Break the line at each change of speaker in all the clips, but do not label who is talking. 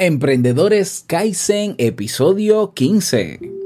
Emprendedores Kaizen, episodio 15.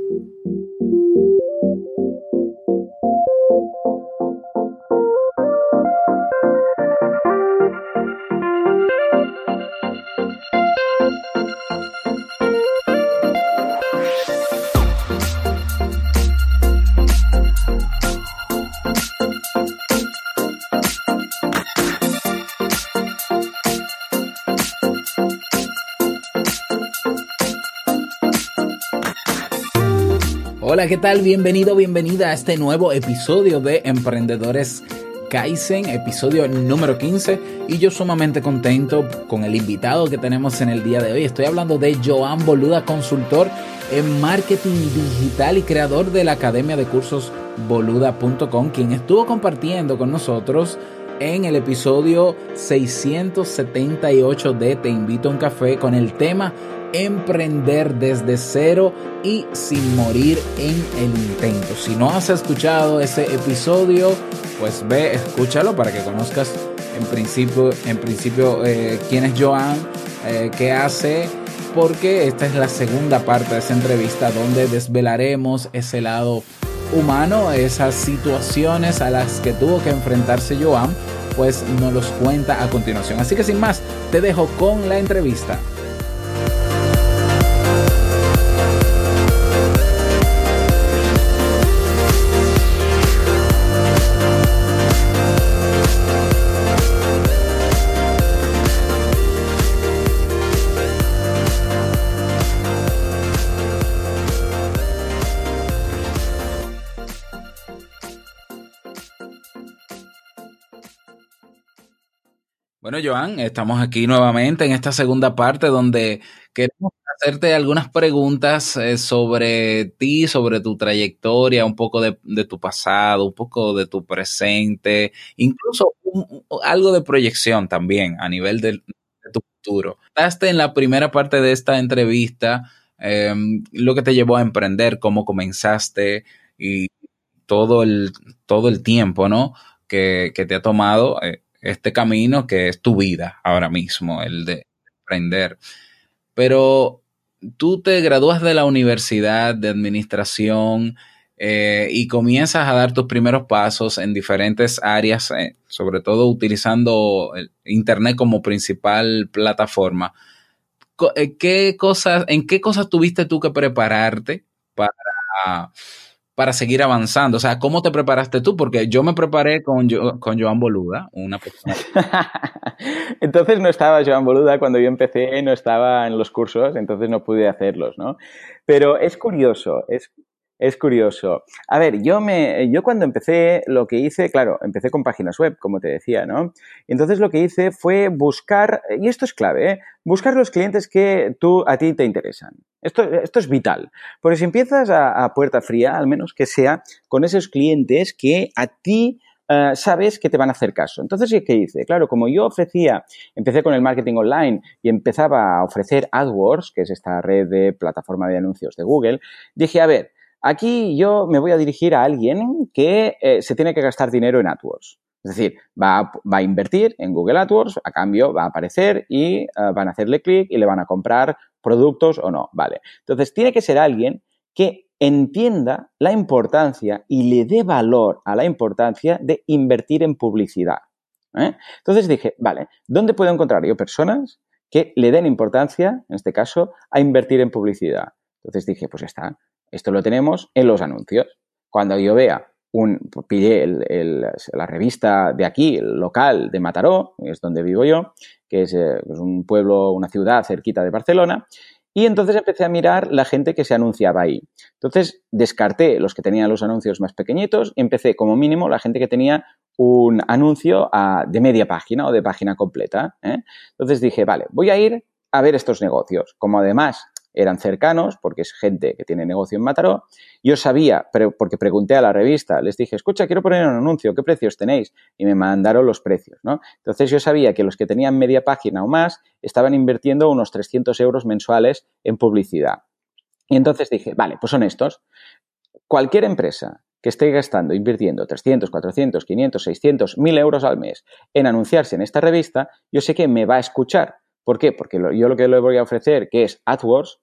¿Qué tal? Bienvenido, bienvenida a este nuevo episodio de Emprendedores Kaizen, episodio número 15. Y yo sumamente contento con el invitado que tenemos en el día de hoy. Estoy hablando de Joan Boluda, consultor en marketing digital y creador de la academia de cursos boluda.com, quien estuvo compartiendo con nosotros en el episodio 678 de Te invito a un café con el tema emprender desde cero y sin morir en el intento. Si no has escuchado ese episodio, pues ve, escúchalo para que conozcas en principio, en principio eh, quién es Joan, eh, qué hace, porque esta es la segunda parte de esa entrevista donde desvelaremos ese lado humano, esas situaciones a las que tuvo que enfrentarse Joan, pues nos los cuenta a continuación. Así que sin más, te dejo con la entrevista. Bueno, Joan, estamos aquí nuevamente en esta segunda parte donde queremos hacerte algunas preguntas eh, sobre ti, sobre tu trayectoria, un poco de, tu pasado, un poco de tu presente, incluso algo de proyección también a nivel de, tu futuro. Estás en la primera parte de esta entrevista, em, lo que te llevó a emprender, cómo comenzaste y todo el, todo el tiempo, ¿no? Que, que te ha tomado. Eh, este camino que es tu vida ahora mismo, el de aprender. Pero tú te gradúas de la universidad de administración eh, y comienzas a dar tus primeros pasos en diferentes áreas, eh, sobre todo utilizando Internet como principal plataforma. Eh, ¿Qué cosas, ¿En qué cosas tuviste tú que prepararte para para seguir avanzando? O sea, ¿cómo te preparaste tú? Porque yo me preparé con, con Joan Boluda, una persona.
entonces no estaba Joan Boluda cuando yo empecé, no estaba en los cursos, entonces no pude hacerlos, ¿no? Pero es curioso, es, es curioso. A ver, yo, me, yo cuando empecé, lo que hice, claro, empecé con páginas web, como te decía, ¿no? Entonces lo que hice fue buscar, y esto es clave, ¿eh? buscar los clientes que tú, a ti te interesan. Esto, esto es vital. Porque si empiezas a, puerta fría, al menos que sea con esos clientes que a ti eh, sabes que te van a hacer caso. Entonces, ¿qué hice? Claro, como yo ofrecía, empecé con el marketing online y empezaba a ofrecer AdWords, que es esta red de plataforma de anuncios de Google, dije, a ver, Aquí yo me voy a dirigir a alguien que eh, se tiene que gastar dinero en AdWords. Es decir, va a, invertir en Google AdWords, a cambio va a aparecer y eh, van a hacerle clic y le van a comprar productos o no. Vale. Entonces, tiene que ser alguien que entienda la importancia y le dé valor a la importancia de invertir en publicidad. ¿eh? Entonces dije, vale, ¿dónde puedo encontrar yo personas que le den importancia, en este caso, a invertir en publicidad? Entonces dije, pues está, esto lo tenemos en los anuncios. Cuando yo vea un, la revista de aquí, el local de Mataró, es donde vivo yo, que es, eh, es, un pueblo, una ciudad cerquita de Barcelona, y entonces empecé a mirar la gente que se anunciaba ahí. Entonces descarté los que tenían los anuncios más pequeñitos y empecé como mínimo la gente que tenía un anuncio de media página o de página completa. ¿eh? Entonces dije, vale, voy a ir a ver estos negocios. Como además eran cercanos, porque es gente que tiene negocio en Mataró. Yo sabía, porque pregunté a la revista, les dije, escucha, quiero poner un anuncio, ¿qué precios tenéis? Y me mandaron los precios, ¿no? Entonces yo sabía que los que tenían media página o más estaban invirtiendo unos 300 euros mensuales en publicidad. Y entonces dije, vale, pues son estos. Cualquier empresa que esté gastando, invirtiendo 300, 400, 500, 600, 1000 euros al mes en anunciarse en esta revista, yo sé que me va a escuchar ¿Por qué? Porque yo lo que le voy a ofrecer, que es AdWords,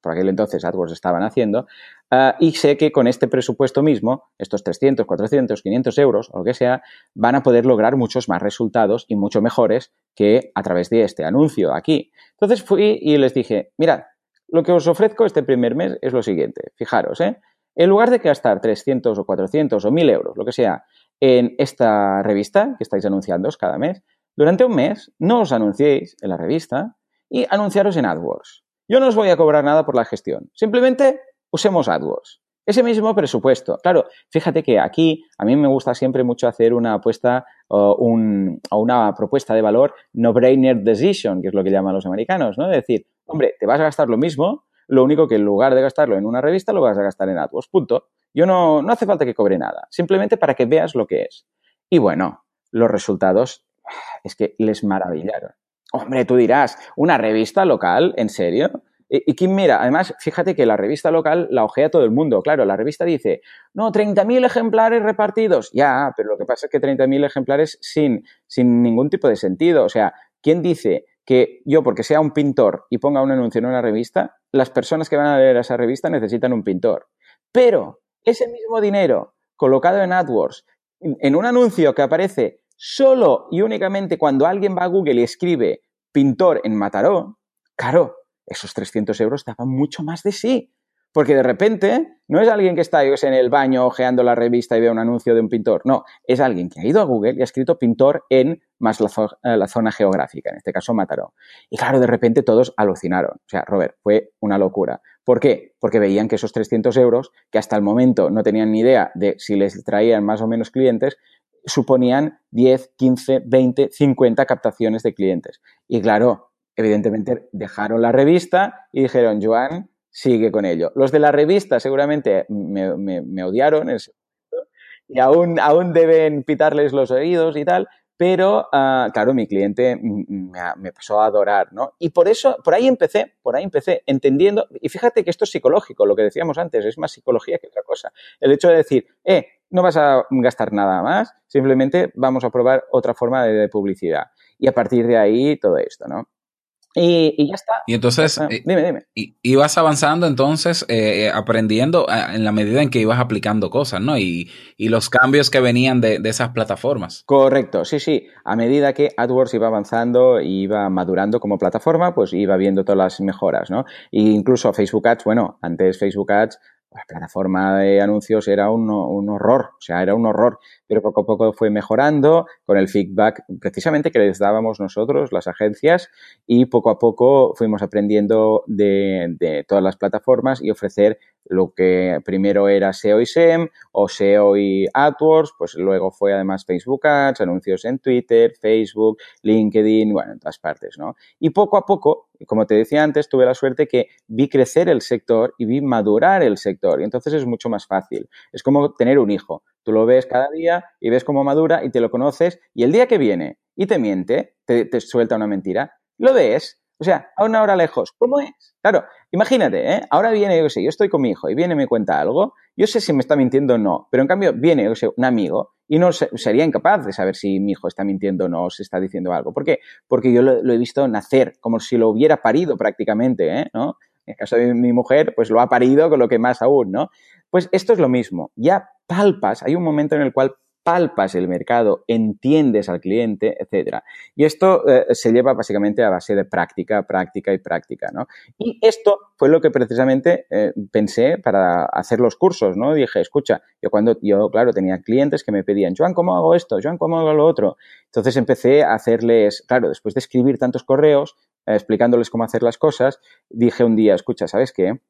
por aquel entonces AdWords estaban haciendo, ah, y sé que con este presupuesto mismo, estos 300, 400, 500 euros o lo que sea, van a poder lograr muchos más resultados y mucho mejores que a través de este anuncio aquí. Entonces fui y les dije, mirad, lo que os ofrezco este primer mes es lo siguiente, fijaros, ¿eh? En lugar de gastar 300 o 400 o 1000 euros, lo que sea, en esta revista que estáis anunciando cada mes, durante un mes no os anunciéis en la revista y anunciaros en AdWords. Yo no os voy a cobrar nada por la gestión. Simplemente usemos AdWords. Ese mismo presupuesto. Claro, fíjate que aquí a mí me gusta siempre mucho hacer una apuesta o, una propuesta de valor no-brainer decision, que es lo que llaman los americanos, ¿no? Es decir, hombre, te vas a gastar lo mismo, lo único que en lugar de gastarlo en una revista lo vas a gastar en AdWords. Punto. Yo no, no hace falta que cobre nada, simplemente para que veas lo que es. Y bueno, los resultados es que les maravillaron. Hombre, tú dirás, ¿una revista local? ¿En serio? ¿Y, quién mira? Además, fíjate que la revista local la ojea todo el mundo. Claro, la revista dice, no, 30.000 ejemplares repartidos. Ya, pero lo que pasa es que 30.000 ejemplares sin, sin ningún tipo de sentido. O sea, ¿quién dice que yo, porque sea un pintor y ponga un anuncio en una revista, las personas que van a leer esa revista necesitan un pintor? Pero ese mismo dinero colocado en AdWords, en un anuncio que aparece solo y únicamente cuando alguien va a Google y escribe pintor en Mataró, claro, esos 300 euros daban mucho más de sí. Porque de repente no es alguien que está en el baño ojeando la revista y ve un anuncio de un pintor. No, es alguien que ha ido a Google y ha escrito pintor en más la, eh, la, zona geográfica, en este caso Mataró. Y claro, de repente todos alucinaron. O sea, Robert, fue una locura. ¿Por qué? Porque veían que esos 300 euros, que hasta el momento no tenían ni idea de si les traían más o menos clientes, suponían 10, 15, 20, 50 captaciones de clientes. Y claro, evidentemente dejaron la revista y dijeron, Joan, sigue con ello. Los de la revista seguramente me, odiaron y aún, aún deben pitarles los oídos y tal, pero ah, claro, mi cliente me, pasó a adorar, ¿no? Y por eso, por ahí empecé, por ahí empecé, entendiendo, y fíjate que esto es psicológico, lo que decíamos antes, es más psicología que otra cosa. El hecho de decir, eh, no vas a gastar nada más, simplemente vamos a probar otra forma de, publicidad. Y a partir de ahí todo esto, ¿no? Y, ya está.
Y entonces, eh, dime, dime. Y, ibas avanzando entonces, eh, eh, aprendiendo en la medida en que ibas aplicando cosas, ¿no? Y, los cambios que venían de, esas plataformas.
Correcto, sí, sí. A medida que AdWords iba avanzando y iba madurando como plataforma, pues iba viendo todas las mejoras, ¿no? E incluso Facebook Ads, bueno, antes Facebook Ads la plataforma de anuncios era un, horror, o sea, era un horror, pero poco a poco fue mejorando con el feedback precisamente que les dábamos nosotros, las agencias, y poco a poco fuimos aprendiendo de, de todas las plataformas y ofrecer lo que primero era SEO y SEM o SEO y AdWords, pues luego fue además Facebook Ads, anuncios en Twitter, Facebook, LinkedIn, bueno, en todas partes, ¿no? Y poco a poco, como te decía antes, tuve la suerte que vi crecer el sector y vi madurar el sector y entonces es mucho más fácil. Es como tener un hijo. Tú lo ves cada día y ves cómo madura y te lo conoces y el día que viene y te miente, te, te suelta una mentira, lo ves o sea, a una hora lejos, ¿cómo es? Claro, imagínate, ¿eh? Ahora viene, yo sé, yo estoy con mi hijo y viene y me cuenta algo, yo sé si me está mintiendo o no, pero en cambio viene, yo sé, un amigo y no sería incapaz de saber si mi hijo está mintiendo o no, o se está diciendo algo. ¿Por qué? Porque yo lo, he visto nacer, como si lo hubiera parido prácticamente, ¿eh? ¿no? En el caso de mi mujer, pues lo ha parido con lo que más aún, ¿no? Pues esto es lo mismo. Ya palpas, hay un momento en el cual palpas el mercado, entiendes al cliente, etcétera. Y esto eh, se lleva básicamente a base de práctica, práctica y práctica, ¿no? Y esto fue lo que precisamente eh, pensé para hacer los cursos, ¿no? Dije, escucha, yo cuando, yo claro, tenía clientes que me pedían, Joan, ¿cómo hago esto? Joan, ¿cómo hago lo otro? Entonces empecé a hacerles, claro, después de escribir tantos correos, eh, explicándoles cómo hacer las cosas, dije un día, escucha, ¿sabes qué?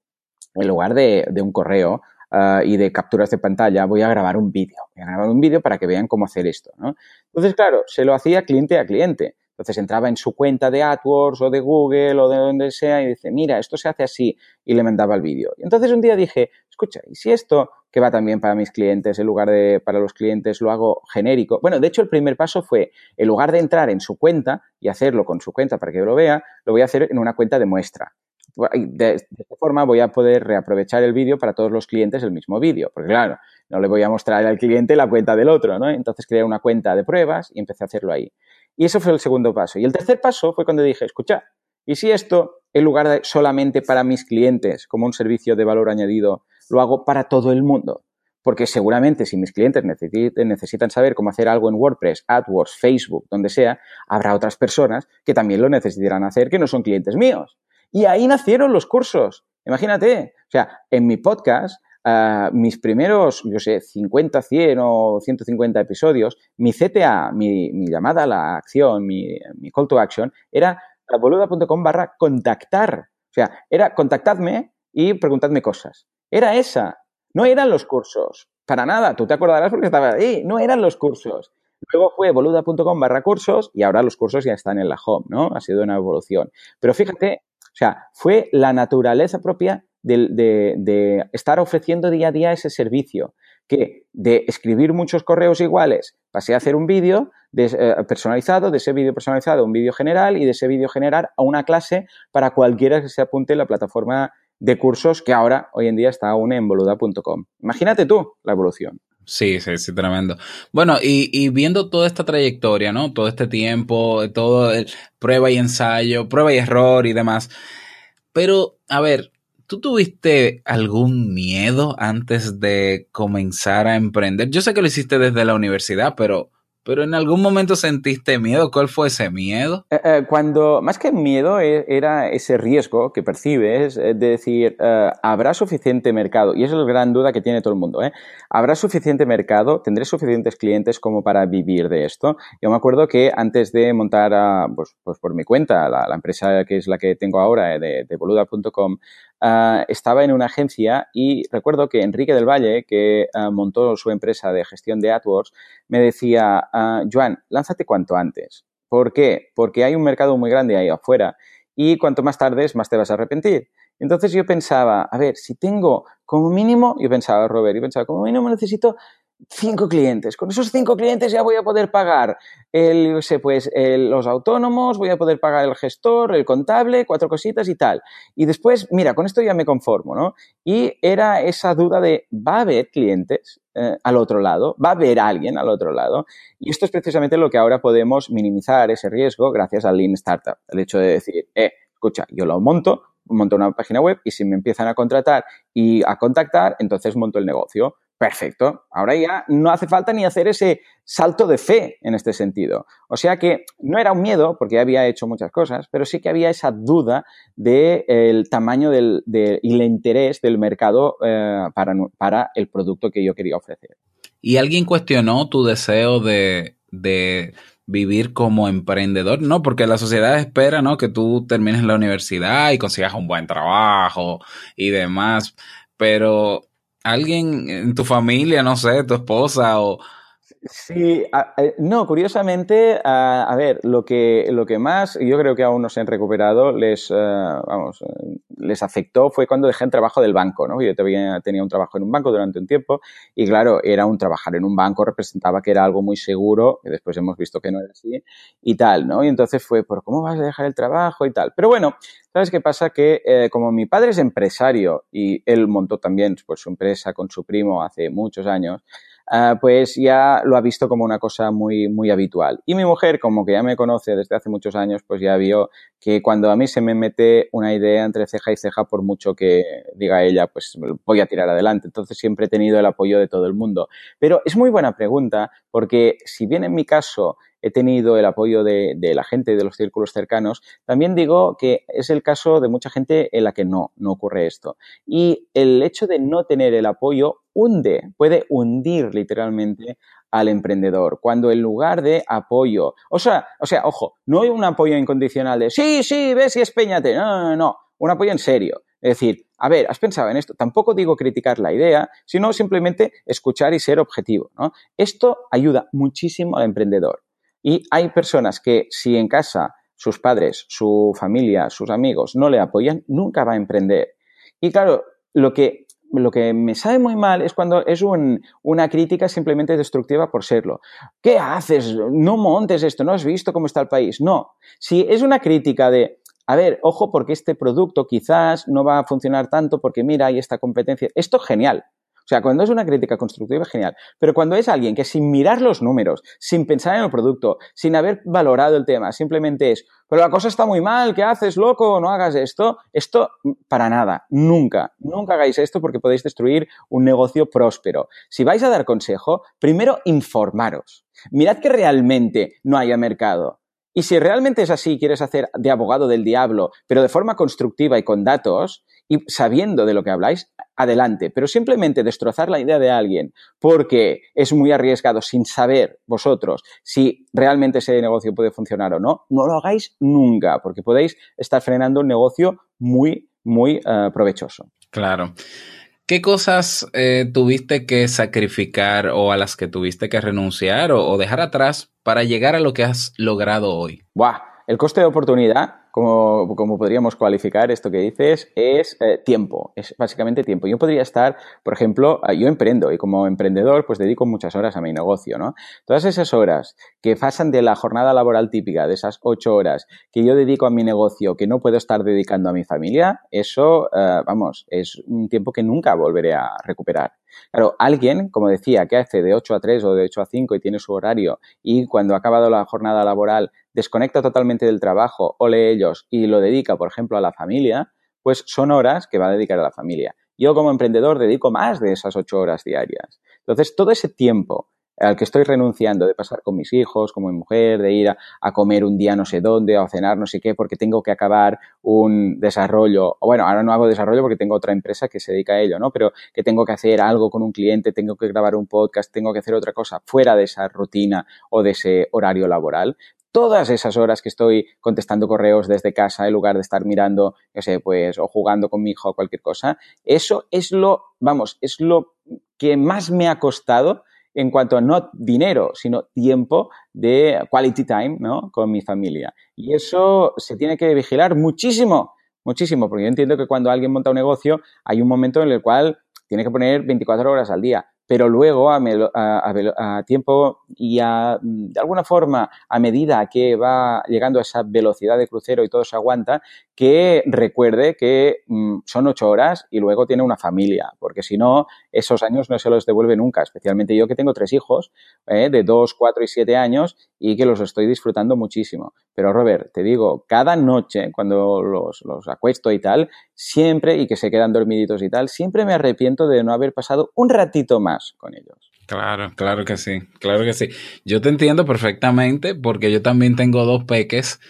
En lugar de, de un correo, Ah, y de capturas de pantalla, voy a grabar un vídeo. Voy a grabar un vídeo para que vean cómo hacer esto. ¿no? Entonces, claro, se lo hacía cliente a cliente. Entonces entraba en su cuenta de AdWords o de Google o de donde sea y dice, mira, esto se hace así y le mandaba el vídeo. Y entonces un día dije, escucha, ¿y si esto que va también para mis clientes, en lugar de para los clientes lo hago genérico? Bueno, de hecho el primer paso fue, en lugar de entrar en su cuenta y hacerlo con su cuenta para que lo vea, lo voy a hacer en una cuenta de muestra de, esta forma voy a poder reaprovechar el vídeo para todos los clientes el mismo vídeo, porque claro, no le voy a mostrar al cliente la cuenta del otro, ¿no? Entonces creé una cuenta de pruebas y empecé a hacerlo ahí. Y eso fue el segundo paso. Y el tercer paso fue cuando dije, escucha, ¿y si esto, en lugar de solamente para mis clientes, como un servicio de valor añadido, lo hago para todo el mundo? Porque seguramente si mis clientes necesitan saber cómo hacer algo en WordPress, AdWords, Facebook, donde sea, habrá otras personas que también lo necesitarán hacer que no son clientes míos. Y ahí nacieron los cursos. Imagínate, o sea, en mi podcast Uh, mis primeros, yo sé, 50, 100 o 150 episodios, mi CTA, mi, mi llamada a la acción, mi, mi, call to action, era boluda.com barra contactar. O sea, era contactadme y preguntadme cosas. Era esa. No eran los cursos. Para nada. Tú te acordarás porque estaba ahí. No eran los cursos. Luego fue boluda.com barra cursos y ahora los cursos ya están en la home, ¿no? Ha sido una evolución. Pero fíjate, o sea, fue la naturaleza propia de, estar ofreciendo día a día ese servicio, que de escribir muchos correos iguales pasé a hacer un vídeo eh, personalizado, de ese vídeo personalizado un vídeo general y de ese vídeo generar a una clase para cualquiera que se apunte en la plataforma de cursos que ahora, hoy en día, está aún en boluda.com. Imagínate tú la evolución.
Sí, sí, sí, tremendo. Bueno, y, y, viendo toda esta trayectoria, ¿no? Todo este tiempo, todo el prueba y ensayo, prueba y error y demás. Pero, a ver, ¿Tú tuviste algún miedo antes de comenzar a emprender? Yo sé que lo hiciste desde la universidad, pero pero en algún momento sentiste miedo. ¿Cuál fue ese miedo?
Eh, eh, cuando, más que miedo, e, era ese riesgo que percibes de decir, eh, ¿habrá suficiente mercado? Y esa es la gran duda que tiene todo el mundo. ¿Habrá suficiente mercado? ¿Tendré suficientes clientes como para vivir de esto? Yo me acuerdo que antes de montar, pues, pues, por mi cuenta, la, empresa que es la que tengo ahora, de boluda.com, estaba en una agencia y recuerdo que Enrique del Valle, que montó su empresa de gestión de AdWords, me decía, uh, Joan, lánzate cuanto antes. ¿Por qué? Porque hay un mercado muy grande ahí afuera y cuanto más tardes, más te vas a arrepentir. Entonces yo pensaba, a ver, si tengo como mínimo, yo pensaba, Robert, yo pensaba, como mínimo necesito cinco clientes. Con esos cinco clientes ya voy a poder pagar el, sé, pues, los autónomos, voy a poder pagar el gestor, el contable, cuatro cositas y tal. Y después, mira, con esto ya me conformo, ¿no? Y era esa duda de, ¿va a haber clientes eh, al otro lado? ¿Va a haber alguien al otro lado? Y esto es precisamente lo que ahora podemos minimizar ese riesgo gracias al Lean Startup. El hecho de decir, eh, escucha, yo lo monto, monto una página web y si me empiezan a contratar y a contactar, entonces monto el negocio. Perfecto. Ahora ya no hace falta ni hacer ese salto de fe en este sentido. O sea que no era un miedo, porque había hecho muchas cosas, pero sí que había esa duda del tamaño del, y el interés del mercado eh, para, para, el producto que yo quería ofrecer.
¿Y alguien cuestionó tu deseo de, de vivir como emprendedor? No, porque la sociedad espera ¿no? que tú termines la universidad y consigas un buen trabajo y demás, pero alguien en tu familia, no sé, tu esposa o...
Sí, eh, no, curiosamente, a, ver, lo que, lo que más, yo creo que aún no se han recuperado, les, eh, vamos, eh, les afectó fue cuando dejé el trabajo del banco, ¿no? Yo tenía, tenía un trabajo en un banco durante un tiempo y claro, era un trabajar en un banco, representaba que era algo muy seguro, que después hemos visto que no era así y tal, ¿no? Y entonces fue, ¿por cómo vas a dejar el trabajo y tal? Pero bueno, ¿Sabes qué pasa? Que como mi padre es empresario y él montó también pues, su empresa con su primo hace muchos años, uh, pues ya lo ha visto como una cosa muy, muy habitual. Y mi mujer, como que ya me conoce desde hace muchos años, pues ya vio que cuando a mí se me mete una idea entre ceja y ceja, por mucho que diga ella, pues voy a tirar adelante. Entonces siempre he tenido el apoyo de todo el mundo. Pero es muy buena pregunta porque si bien en mi caso he tenido el apoyo de, la gente de los círculos cercanos, también digo que es el caso de mucha gente en la que no, no ocurre esto. Y el hecho de no tener el apoyo hunde, puede hundir literalmente al emprendedor, cuando en lugar de apoyo, o sea, o sea, ojo, no hay un apoyo incondicional de sí, sí, ves y espéñate, no, no, no, un apoyo en serio. Es decir, a ver, ¿has pensado en esto? Tampoco digo criticar la idea, sino simplemente escuchar y ser objetivo. ¿no? Esto ayuda muchísimo al emprendedor. Y hay personas que si en casa sus padres, su familia, sus amigos no le apoyan, nunca va a emprender. Y claro, lo que, lo que me sabe muy mal es cuando es una crítica simplemente destructiva por serlo. ¿Qué haces? No montes esto, no has visto cómo está el país. No, si es una crítica de, a ver, ojo porque este producto quizás no va a funcionar tanto porque mira, hay esta competencia. Esto es genial. Sea, cuando es una crítica constructiva, genial. Pero cuando es alguien que sin mirar los números, sin pensar en el producto, sin haber valorado el tema, simplemente es, pero la cosa está muy mal, ¿qué haces, loco? No hagas esto. Esto, para nada, nunca, nunca hagáis esto porque podéis destruir un negocio próspero. Si vais a dar consejo, primero informaros. Mirad que realmente no haya mercado. Y si realmente es así, quieres hacer de abogado del diablo, pero de forma constructiva y con datos, y sabiendo de lo que habláis, adelante. Pero simplemente destrozar la idea de alguien porque es muy arriesgado sin saber vosotros si realmente ese negocio puede funcionar o no, no lo hagáis nunca, porque podéis estar frenando un negocio muy, muy eh, provechoso.
Claro. ¿Qué cosas eh, tuviste que sacrificar o a las que tuviste que renunciar o, o, dejar atrás para llegar a lo que has logrado hoy?
Buah, el coste de oportunidad como, como, podríamos cualificar esto que dices, es eh, tiempo, es básicamente tiempo. Yo podría estar, por ejemplo, ah, yo emprendo y como emprendedor pues dedico muchas horas a mi negocio, ¿no? Todas esas horas que pasan de la jornada laboral típica, de esas ocho horas que yo dedico a mi negocio, que no puedo estar dedicando a mi familia, eso, uh, vamos, es un tiempo que nunca volveré a recuperar. Claro, alguien, como decía, que hace de 8 a 3 o de 8 a 5 y tiene su horario y cuando ha acabado la jornada laboral desconecta totalmente del trabajo o lee ellos y lo dedica, por ejemplo, a la familia, pues son horas que va a dedicar a la familia. Yo como emprendedor dedico más de esas ocho horas diarias. Entonces, todo ese tiempo al que estoy renunciando de pasar con mis hijos, como mi mujer, de ir a, comer un día no sé dónde, a cenar no sé qué, porque tengo que acabar un desarrollo, o bueno, ahora no hago desarrollo porque tengo otra empresa que se dedica a ello, ¿no? Pero que tengo que hacer algo con un cliente, tengo que grabar un podcast, tengo que hacer otra cosa fuera de esa rutina o de ese horario laboral, todas esas horas que estoy contestando correos desde casa en lugar de estar mirando, no sé, pues, o jugando con mi hijo o cualquier cosa, eso es lo, vamos, es lo que más me ha costado en cuanto a no dinero, sino tiempo de quality time, ¿no? Con mi familia. Y eso se tiene que vigilar muchísimo, muchísimo, porque yo entiendo que cuando alguien monta un negocio hay un momento en el cual tiene que poner 24 horas al día pero luego a, a, tiempo y a, de alguna forma a medida que va llegando a esa velocidad de crucero y todo se aguanta, que recuerde que mm, son ocho horas y luego tiene una familia, porque si no, esos años no se los devuelve nunca, especialmente yo que tengo tres hijos eh, de dos, cuatro y siete años y que los estoy disfrutando muchísimo. Pero Robert, te digo, cada noche cuando los, los acuesto y tal, siempre, y que se quedan dormiditos y tal, siempre me arrepiento de no haber pasado un ratito más con ellos.
Claro, claro que sí, claro que sí. Yo te entiendo perfectamente porque yo también tengo dos peques.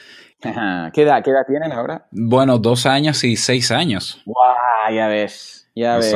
¿Qué edad, ¿Qué edad tienen ahora?
Bueno, dos años y seis años.
¡Guau! Ya ves, ya ves.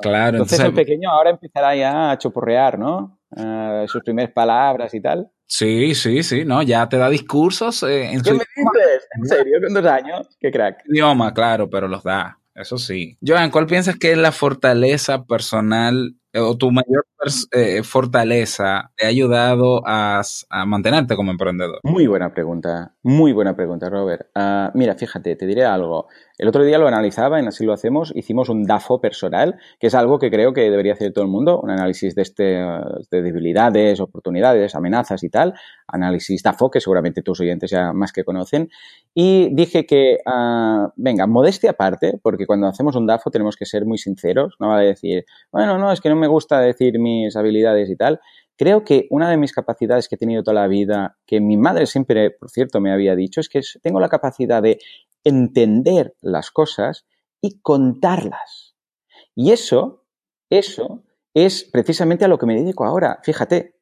claro.
Entonces, el pequeño ahora empezará ya a choporrear, ¿no? Uh, sus primeras palabras y tal.
Sí, sí, sí, no, ya te da discursos eh,
en ¿Qué me dices? ¿En serio? ¿Con dos años? Qué crack.
Idioma, claro, pero los da, eso sí. Joan, ¿cuál piensas que es la fortaleza personal o tu mayor eh, fortaleza te ha ayudado a, mantenerte como emprendedor?
Muy buena pregunta, muy buena pregunta, Robert. Uh, mira, fíjate, te diré algo. El otro día lo analizaba, en Así lo hacemos, hicimos un DAFO personal, que es algo que creo que debería hacer todo el mundo, un análisis de, este, de debilidades, oportunidades, amenazas y tal, análisis DAFO, que seguramente tus oyentes ya más que conocen, y dije que, uh, venga, modestia aparte, porque cuando hacemos un DAFO tenemos que ser muy sinceros, no vale decir, bueno, no, es que no me gusta decir mis habilidades y tal. Creo que una de mis capacidades que he tenido toda la vida, que mi madre siempre, por cierto, me había dicho, es que tengo la capacidad de entender las cosas y contarlas. Y eso, eso es precisamente a lo que me dedico ahora. Fíjate,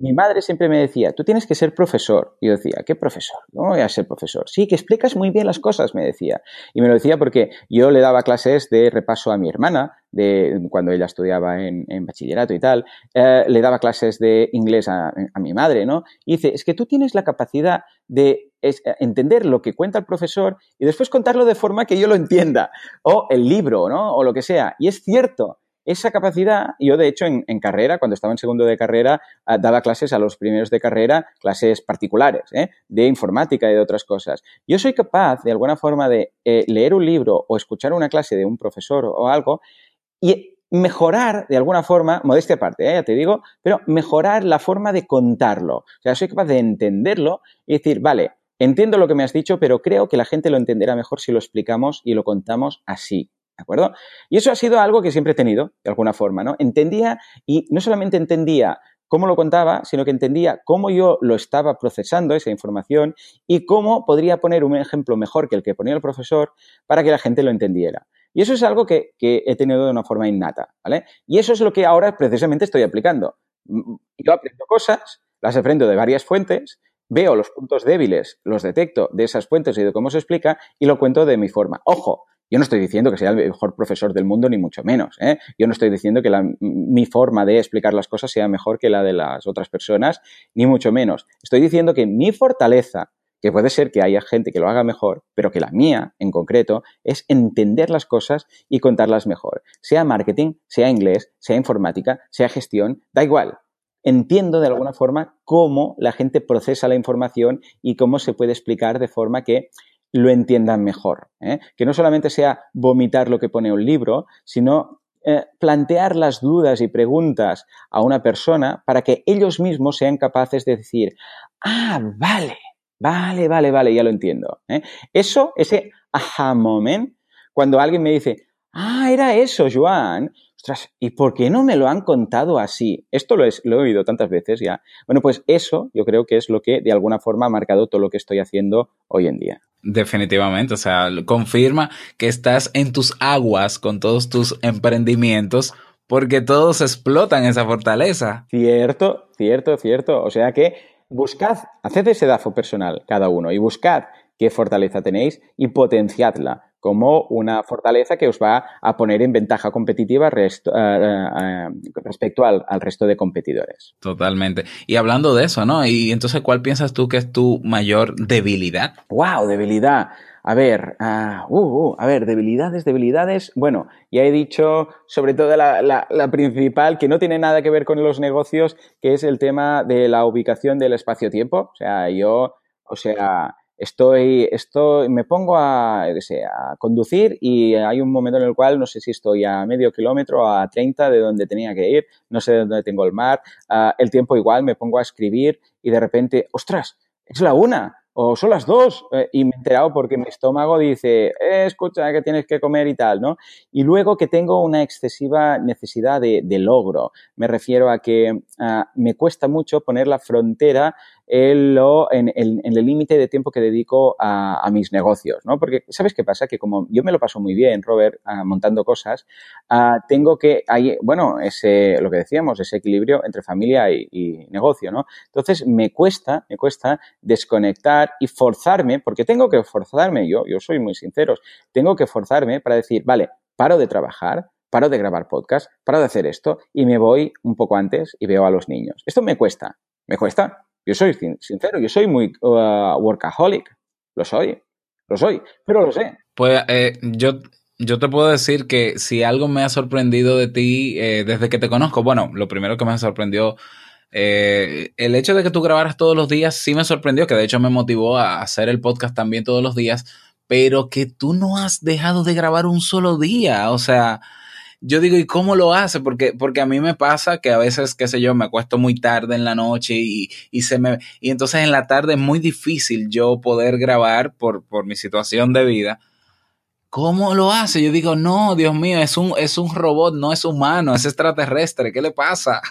mi madre siempre me decía, tú tienes que ser profesor. Y yo decía, ¿qué profesor? ¿Cómo voy a ser profesor? Sí, que explicas muy bien las cosas, me decía. Y me lo decía porque yo le daba clases de repaso a mi hermana, de cuando ella estudiaba en, bachillerato y tal, eh, le daba clases de inglés a, mi madre, ¿no? Y dice, es que tú tienes la capacidad de entender lo que cuenta el profesor y después contarlo de forma que yo lo entienda, o el libro, ¿no? O lo que sea. Y es cierto, esa capacidad, yo de hecho en, carrera, cuando estaba en segundo de carrera, ah, daba clases a los primeros de carrera, clases particulares, ¿eh? de informática y de otras cosas. Yo soy capaz, de alguna forma, de eh, leer un libro o escuchar una clase de un profesor o algo y mejorar de alguna forma, modestia aparte, ¿eh? ya te digo, pero mejorar la forma de contarlo. O sea, soy capaz de entenderlo y decir, vale, entiendo lo que me has dicho, pero creo que la gente lo entenderá mejor si lo explicamos y lo contamos así. ¿De acuerdo? Y eso ha sido algo que siempre he tenido, de alguna forma, ¿no? Entendía y no solamente entendía cómo lo contaba, sino que entendía cómo yo lo estaba procesando, esa información, y cómo podría poner un ejemplo mejor que el que ponía el profesor para que la gente lo entendiera. Y eso es algo que, he tenido de una forma innata, ¿vale? Y eso es lo que ahora precisamente estoy aplicando. Yo aprendo cosas, las aprendo de varias fuentes, veo los puntos débiles, los detecto de esas fuentes y de cómo se explica y lo cuento de mi forma. Ojo, yo no estoy diciendo que sea el mejor profesor del mundo, ni mucho menos. ¿eh? Yo no estoy diciendo que mi forma de explicar las cosas sea mejor que la de las otras personas, ni mucho menos. Estoy diciendo que mi fortaleza, que puede ser que haya gente que lo haga mejor, pero que la mía, en concreto, es entender las cosas y contarlas mejor. Sea marketing, sea inglés, sea informática, sea gestión, da igual. Entiendo de alguna forma cómo la gente procesa la información y cómo se puede explicar de forma que lo entiendan mejor. ¿eh? Que no solamente sea vomitar lo que pone un libro, sino eh, plantear las dudas y preguntas a una persona para que ellos mismos sean capaces de decir, ah, vale, vale, vale, vale, ya lo entiendo. ¿eh? Eso, ese aha moment, cuando alguien me dice, ah, era eso, Joan, ostras, ¿y por qué no me lo han contado así? Esto lo, lo, he oído tantas veces ya. Bueno, pues eso yo creo que es lo que de alguna forma ha marcado todo lo que estoy haciendo hoy en día.
Definitivamente, o sea, confirma que estás en tus aguas con todos tus emprendimientos porque todos explotan esa fortaleza.
Cierto, cierto, cierto. O sea que buscad, haced ese DAFO personal cada uno y buscad qué fortaleza tenéis y potenciadla como una fortaleza que os va a poner en ventaja competitiva eh, eh, respecto al, resto de competidores.
Totalmente. Y hablando de eso, ¿no? Y entonces, ¿cuál piensas tú que es tu mayor debilidad?
¡Wow! Debilidad. A ver, uh, uh, a ver, debilidades, debilidades. Bueno, ya he dicho sobre todo la, la, principal, que no tiene nada que ver con los negocios, que es el tema de la ubicación del espacio-tiempo. O sea, yo, o sea, estoy, estoy, me pongo a, a conducir y hay un momento en el cual no sé si estoy a medio kilómetro, a 30 de donde tenía que ir, no sé de dónde tengo el mar, ah, el tiempo igual, me pongo a escribir y de repente, ostras, es la una, o son las dos, eh, y me he enterado porque mi estómago dice, eh, escucha que tienes que comer y tal, ¿no? Y luego que tengo una excesiva necesidad de, logro. Me refiero a que ah, me cuesta mucho poner la frontera en, el límite de tiempo que dedico a, mis negocios, ¿no? Porque, ¿sabes qué pasa? Que como yo me lo paso muy bien, Robert, ah, montando cosas, ah, tengo que, hay, bueno, ese, lo que decíamos, ese equilibrio entre familia y, negocio, ¿no? Entonces, me cuesta, me cuesta desconectar y forzarme, porque tengo que forzarme, yo, yo soy muy sincero, tengo que forzarme para decir, vale, paro de trabajar, paro de grabar podcast, paro de hacer esto y me voy un poco antes y veo a los niños. Esto me cuesta, me cuesta, yo soy sincero, yo soy muy uh, workaholic. Lo soy, lo soy, pero lo sé.
Pues eh, yo, yo te puedo decir que si algo me ha sorprendido de ti eh, desde que te conozco, bueno, lo primero que me sorprendió, eh, el hecho de que tú grabaras todos los días sí me sorprendió, que de hecho me motivó a hacer el podcast también todos los días, pero que tú no has dejado de grabar un solo día, o sea, yo digo, ¿y cómo lo hace? Porque, porque a mí me pasa que a veces, qué sé yo, me acuesto muy tarde en la noche y, y se me, y entonces en la tarde es muy difícil yo poder grabar por, por mi situación de vida. ¿Cómo lo hace? Yo digo, no, Dios mío, es un, es un robot, no es humano, es extraterrestre, ¿qué le pasa?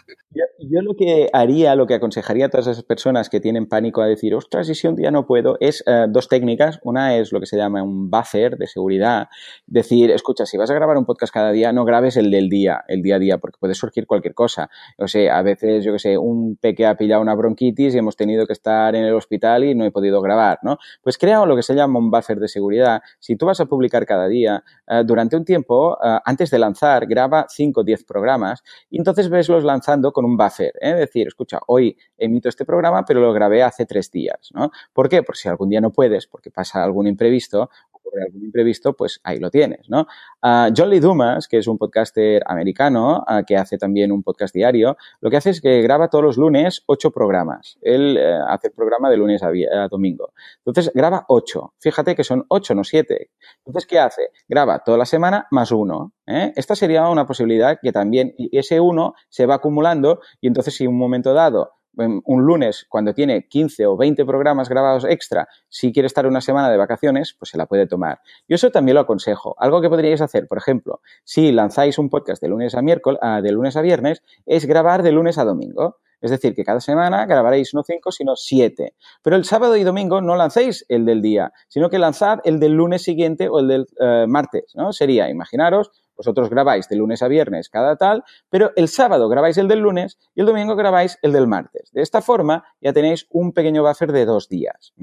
Yo, lo que haría, lo que aconsejaría a todas esas personas que tienen pánico a decir, ostras, si un día no puedo, es eh, dos técnicas. Una es lo que se llama un buffer de seguridad. Decir, escucha, si vas a grabar un podcast cada día, no grabes el del día, el día a día, porque puede surgir cualquier cosa. O sea, a veces, yo que sé, un peque ha pillado una bronquitis y hemos tenido que estar en el hospital y no he podido grabar, ¿no? Pues crea lo que se llama un buffer de seguridad. Si tú vas a publicar cada día, eh, durante un tiempo, eh, antes de lanzar, graba 5 o 10 programas y entonces veslos lanzando con un buffer. ¿Eh? Es decir, escucha, hoy emito este programa, pero lo grabé hace tres días. ¿no? ¿Por qué? Por si algún día no puedes, porque pasa algún imprevisto, por algún imprevisto, pues ahí lo tienes, ¿no? Uh, John Lee Dumas, que es un podcaster americano, ah, que hace también un podcast diario, lo que hace es que graba todos los lunes ocho programas. Él eh, hace el programa de lunes a, domingo. Entonces, graba ocho. Fíjate que son ocho, no siete. Entonces, ¿qué hace? Graba toda la semana más uno. ¿Eh? Esta sería una posibilidad que también ese uno se va acumulando y entonces si en un momento dado un lunes cuando tiene 15 o 20 programas grabados extra, si quiere estar una semana de vacaciones, pues se la puede tomar. Yo eso también lo aconsejo. Algo que podríais hacer, por ejemplo, si lanzáis un podcast de lunes a miércoles, ah, de lunes a viernes, es grabar de lunes a domingo. Es decir, que cada semana grabaréis no cinco, sino siete. Pero el sábado y domingo no lancéis el del día, sino que lanzad el del lunes siguiente o el del eh, martes, ¿no? Sería, imaginaros, vosotros grabáis de lunes a viernes cada tal, pero el sábado grabáis el del lunes y el domingo grabáis el del martes. De esta forma ya tenéis un pequeño buffer de dos días.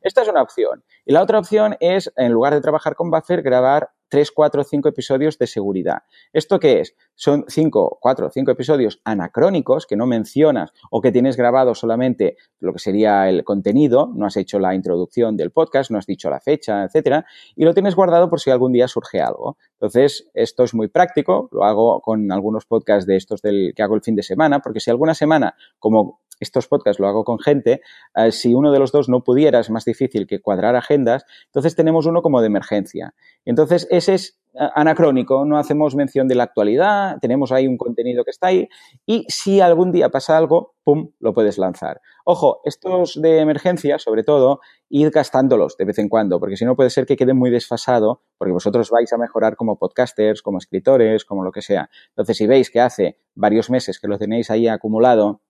Esta es una opción. Y la otra opción es, en lugar de trabajar con buffer, grabar tres, cuatro, cinco episodios de seguridad. ¿Esto qué es? Son cinco, cuatro, cinco episodios anacrónicos que no mencionas o que tienes grabado solamente lo que sería el contenido, no has hecho la introducción del podcast, no has dicho la fecha, etcétera, y lo tienes guardado por si algún día surge algo. Entonces, esto es muy práctico, lo hago con algunos podcasts de estos del que hago el fin de semana, porque si alguna semana, como estos podcasts lo hago con gente, eh, si uno de los dos no pudiera, es más difícil que cuadrar agendas, entonces tenemos uno como de emergencia. Entonces, ese es anacrónico, no hacemos mención de la actualidad, tenemos ahí un contenido que está ahí y si algún día pasa algo, ¡pum!, lo puedes lanzar. Ojo, estos de emergencia, sobre todo, id gastándolos de vez en cuando, porque si no puede ser que quede muy desfasado, porque vosotros vais a mejorar como podcasters, como escritores, como lo que sea. Entonces, si veis que hace varios meses que lo tenéis ahí acumulado,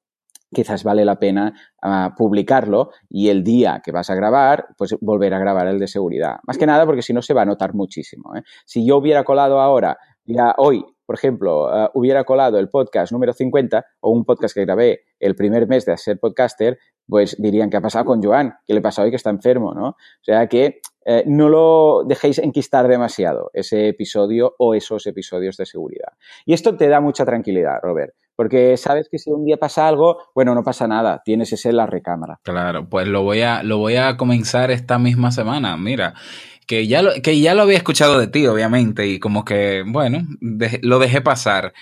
quizás vale la pena ah, publicarlo y el día que vas a grabar, pues volver a grabar el de seguridad. Más que nada porque si no se va a notar muchísimo. ¿eh? Si yo hubiera colado ahora, ya hoy, por ejemplo, ah, hubiera colado el podcast número 50 o un podcast que grabé el primer mes de ser podcaster, pues dirían, ¿qué ha pasado con Joan? ¿Qué le pasa hoy que está enfermo? ¿no? O sea que eh, no lo dejéis enquistar demasiado, ese episodio o esos episodios de seguridad. Y esto te da mucha tranquilidad, Robert. Porque sabes que si un día pasa algo, bueno, no pasa nada, tienes ese en la recámara.
Claro, pues lo voy a, lo voy a comenzar esta misma semana. Mira, que ya lo, que ya lo había escuchado de ti, obviamente, y como que, bueno, lo dejé pasar.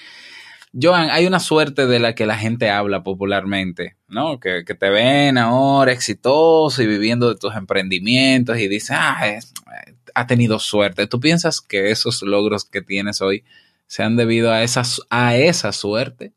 Joan, hay una suerte de la que la gente habla popularmente, ¿no? Que, que te ven ahora exitoso y viviendo de tus emprendimientos y dices, ah, ha tenido suerte. ¿Tú piensas que esos logros que tienes hoy se han debido a esa, a esa suerte?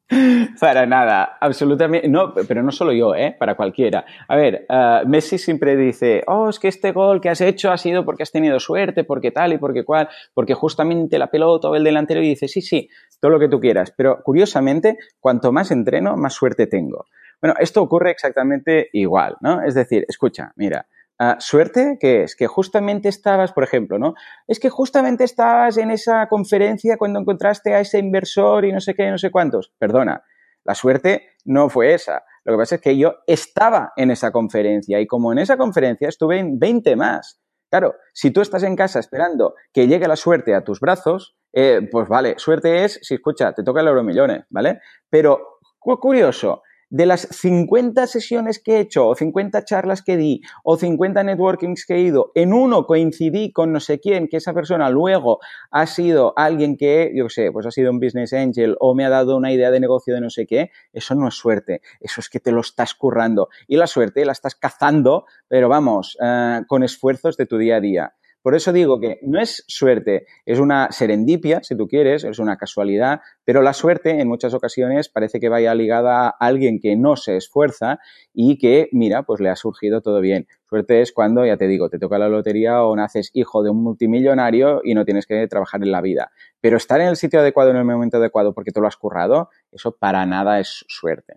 Para nada, absolutamente. No, pero no solo yo, ¿eh? para cualquiera. A ver, uh, Messi siempre dice, oh, es que este gol que has hecho ha sido porque has tenido suerte, porque tal y porque cual, porque justamente la pelota o el delantero y dice, sí, sí, todo lo que tú quieras. Pero curiosamente, cuanto más entreno, más suerte tengo. Bueno, esto ocurre exactamente igual, ¿no? Es decir, escucha, mira, Ah, suerte, ¿qué es? Que justamente estabas, por ejemplo, ¿no? Es que justamente estabas en esa conferencia cuando encontraste a ese inversor y no sé qué, no sé cuántos. Perdona, la suerte no fue esa. Lo que pasa es que yo estaba en esa conferencia y como en esa conferencia estuve en 20 más. Claro, si tú estás en casa esperando que llegue la suerte a tus brazos, eh, pues vale, suerte es, si escucha, te toca el euro millones, ¿vale? Pero, curioso, de las 50 sesiones que he hecho, o 50 charlas que di, o 50 networkings que he ido, en uno coincidí con no sé quién, que esa persona luego ha sido alguien que, yo sé, pues ha sido un business angel o me ha dado una idea de negocio de no sé qué, eso no es suerte, eso es que te lo estás currando. Y la suerte la estás cazando, pero vamos, eh, con esfuerzos de tu día a día. Por eso digo que no es suerte, es una serendipia, si tú quieres, es una casualidad, pero la suerte en muchas ocasiones parece que vaya ligada a alguien que no se esfuerza y que, mira, pues le ha surgido todo bien. Suerte es cuando, ya te digo, te toca la lotería o naces hijo de un multimillonario y no tienes que trabajar en la vida. Pero estar en el sitio adecuado en el momento adecuado porque te lo has currado, eso para nada es suerte.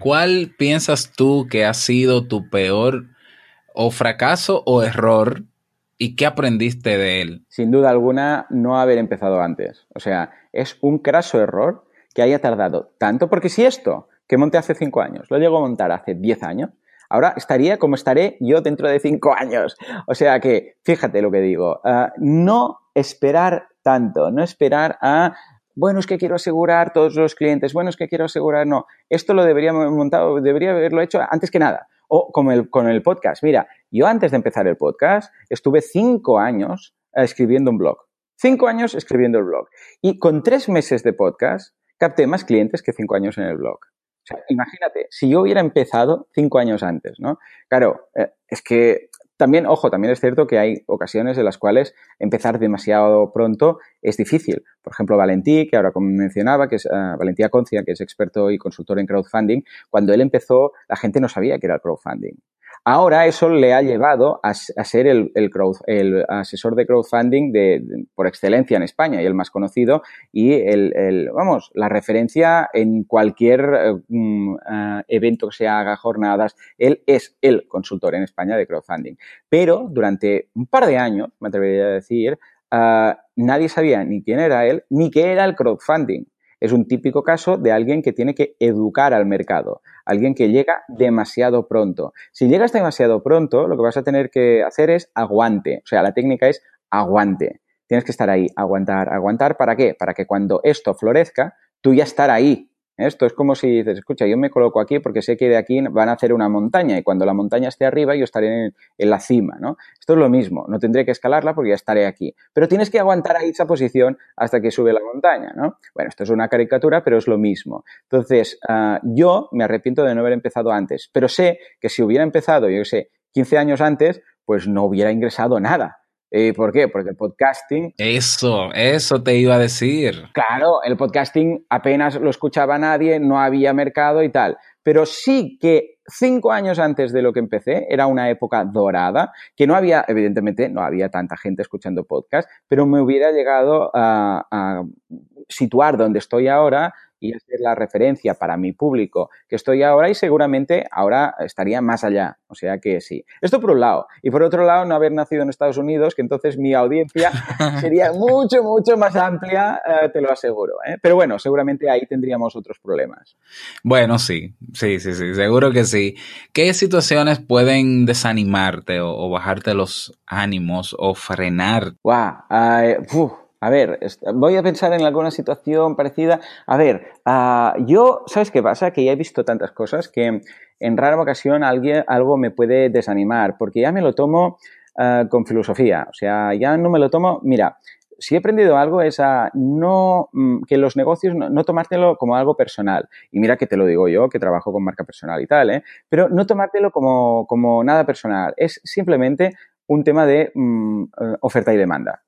¿Cuál piensas tú que ha sido tu peor o fracaso o error ¿Y qué aprendiste de él?
Sin duda alguna, no haber empezado antes. O sea, es un craso error que haya tardado tanto, porque si esto que monté hace cinco años lo llego a montar hace diez años, ahora estaría como estaré yo dentro de cinco años. O sea que, fíjate lo que digo, ah, no esperar tanto, no esperar a bueno, es que quiero asegurar todos los clientes, bueno, es que quiero asegurar, no, esto lo debería montado, debería haberlo hecho antes que nada. O con el, con el podcast. Mira, yo antes de empezar el podcast estuve cinco años eh, escribiendo un blog. Cinco años escribiendo el blog. Y con tres meses de podcast capté más clientes que cinco años en el blog. O sea, imagínate, si yo hubiera empezado cinco años antes, ¿no? Claro, eh, es que También, ojo, también es cierto que hay ocasiones en las cuales empezar demasiado pronto es difícil. Por ejemplo, Valentí, que ahora como mencionaba, que es uh, Valentía Concia, que es experto y consultor en crowdfunding, cuando él empezó, la gente no sabía que era el crowdfunding. Ahora eso le ha llevado a, ser el, asesor de crowdfunding de, por excelencia en España y el más conocido y el, vamos, la referencia en cualquier uh, evento que se haga, jornadas. Él es el consultor en España de crowdfunding. Pero durante un par de años, me atrevería a decir, uh, nadie sabía ni quién era él ni qué era el crowdfunding es un típico caso de alguien que tiene que educar al mercado, alguien que llega demasiado pronto. Si llegas demasiado pronto, lo que vas a tener que hacer es aguante, o sea, la técnica es aguante. Tienes que estar ahí, aguantar, aguantar, ¿para qué? Para que cuando esto florezca, tú ya estar ahí, esto es como si dices, escucha, yo me coloco aquí porque sé que de aquí van a hacer una montaña y cuando la montaña esté arriba yo estaré en, la cima, ¿no? Esto es lo mismo, no tendré que escalarla porque ya estaré aquí. Pero tienes que aguantar ahí esa posición hasta que sube la montaña, ¿no? Bueno, esto es una caricatura, pero es lo mismo. Entonces, uh, yo me arrepiento de no haber empezado antes, pero sé que si hubiera empezado, yo sé, 15 años antes, pues no hubiera ingresado nada. Eh, ¿Por qué? Porque el podcasting...
Eso, eso te iba a decir.
Claro, el podcasting apenas lo escuchaba nadie, no había mercado y tal. Pero sí que cinco años antes de lo que empecé, era una época dorada, que no había, evidentemente, no había tanta gente escuchando podcast, pero me hubiera llegado a, a situar donde estoy ahora y hacer la referencia para mi público que estoy ahora y seguramente ahora estaría más allá. O sea que sí. Esto por un lado. Y por otro lado, no haber nacido en Estados Unidos, que entonces mi audiencia sería mucho, mucho más amplia, eh, te lo aseguro. ¿eh? Pero bueno, seguramente ahí tendríamos otros problemas.
Bueno, sí, sí, sí, sí, seguro que sí. ¿Qué situaciones pueden desanimarte o, o bajarte los ánimos o frenar?
Wow, uh, a ver, voy a pensar en alguna situación parecida. A ver, uh, yo, ¿sabes qué pasa? Que ya he visto tantas cosas que en rara ocasión alguien, algo me puede desanimar, porque ya me lo tomo uh, con filosofía. O sea, ya no me lo tomo. Mira, si he aprendido algo es a no, mm, que los negocios no, tomártelo como algo personal. Y mira que te lo digo yo, que trabajo con marca personal y tal, ¿eh? Pero no tomártelo como, como nada personal. Es simplemente un tema de mm, oferta y demanda